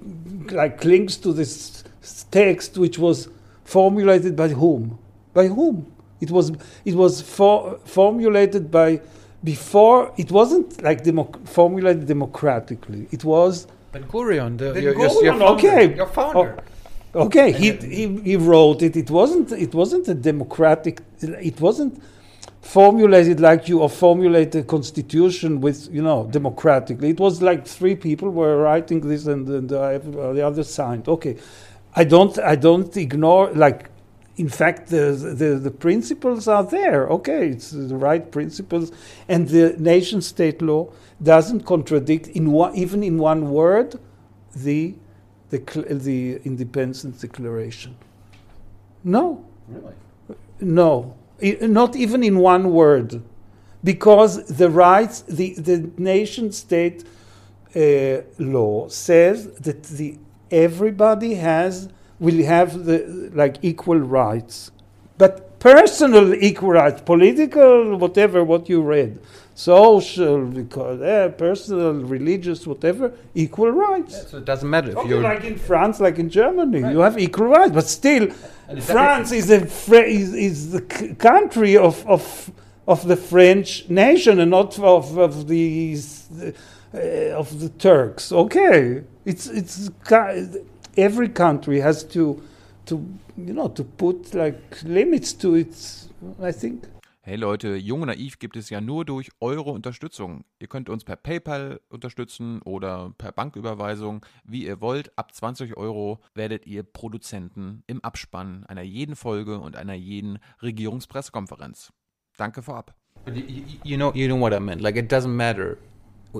like clings to this text, which was formulated by whom? By whom? It was it was for, formulated by before. It wasn't like democ- formulated democratically. It was Ben Gurion, the, Ben your, your, your Gurion, founder, okay. your founder. Okay, he, he he wrote it. It wasn't it wasn't a democratic. It wasn't formulated like you or formulate a constitution with you know democratically. It was like three people were writing this and, and the, uh, the other signed. Okay, I don't I don't ignore like. In fact, the, the the principles are there. Okay, it's the right principles, and the nation-state law doesn't contradict in one, even in one word the the, the Independence Declaration. No, Really? no, not even in one word, because the rights, the, the nation state uh, law says that the everybody has will have the like equal rights, but personal equal rights, political, whatever what you read, social, because eh, personal, religious, whatever, equal rights. So it doesn't matter if Okay, you're. like in France, like in Germany, Right. you have equal rights, but still, France is a is, is the c- country of, of of the French nation and not of of the uh, of the Turks. Okay, it's it's every country has to to you know to put like limits to its. I think. Hey Leute, Jung und Naiv gibt es ja nur durch eure Unterstützung. Ihr könnt uns per PayPal unterstützen oder per Banküberweisung, wie ihr wollt. Ab 20 Euro werdet ihr Produzenten im Abspann einer jeden Folge und einer jeden Regierungspressekonferenz. Danke vorab. But you, you, you know, you know what I meant. Like it doesn't matter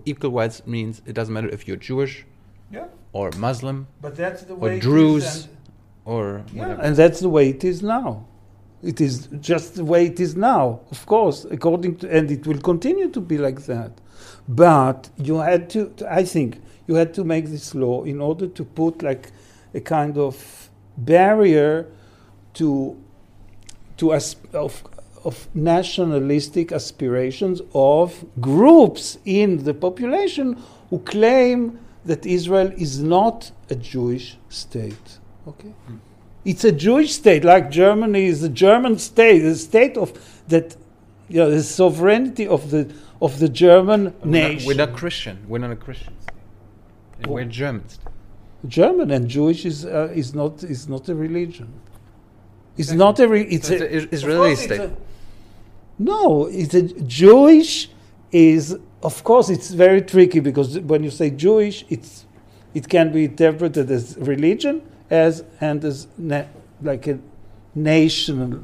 equal rights means it doesn't matter if you're Jewish Yeah. or Muslim But that's the or way. is, Druze or Yeah, whatever. and that's the way it is now. It is just the way it is now, of course, according to, and it will continue to be like that. But you had to, I think, you had to make this law in order to put like a kind of barrier to to as, of of nationalistic aspirations of groups in the population who claim that Israel is not a Jewish state. Okay, it's a Jewish state, like Germany is a German state, a state of that, you know, the sovereignty of the of the German We're not, nation. we're not Christian. We're not a Christian. state. We're Germans. German and Jewish is uh, is not is not a religion. It's not a. Re- it's So a a Israeli state. a- no, it's a Jewish is of course it's very tricky because when you say Jewish, it's it can be interpreted as religion as and as na- like a national.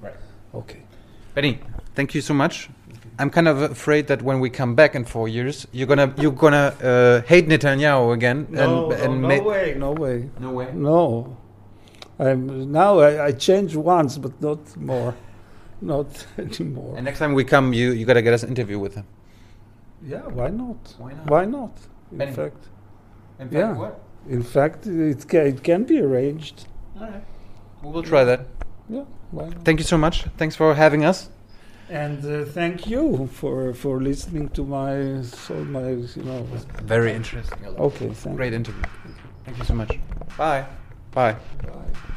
Right. Okay. Benny, thank you so much. I'm kind of afraid that when we come back in four years, you're gonna you're gonna uh, hate Netanyahu again. No, and, and no, ma- no way, no way, No way. no. I'm now I, I changed once, but not more, not anymore. And next time we come, you you gotta get us an interview with him. Yeah, why not? Why not? Why not? In Benny. fact, In Yeah. what? in fact, it can, it can be arranged. All right. We will try that. Yeah, why not? Thank you so much. Thanks for having us. And uh, thank you for for listening to my so my you know. Very interesting. Okay, Great interview. Thank you so much. Bye. Bye. Bye.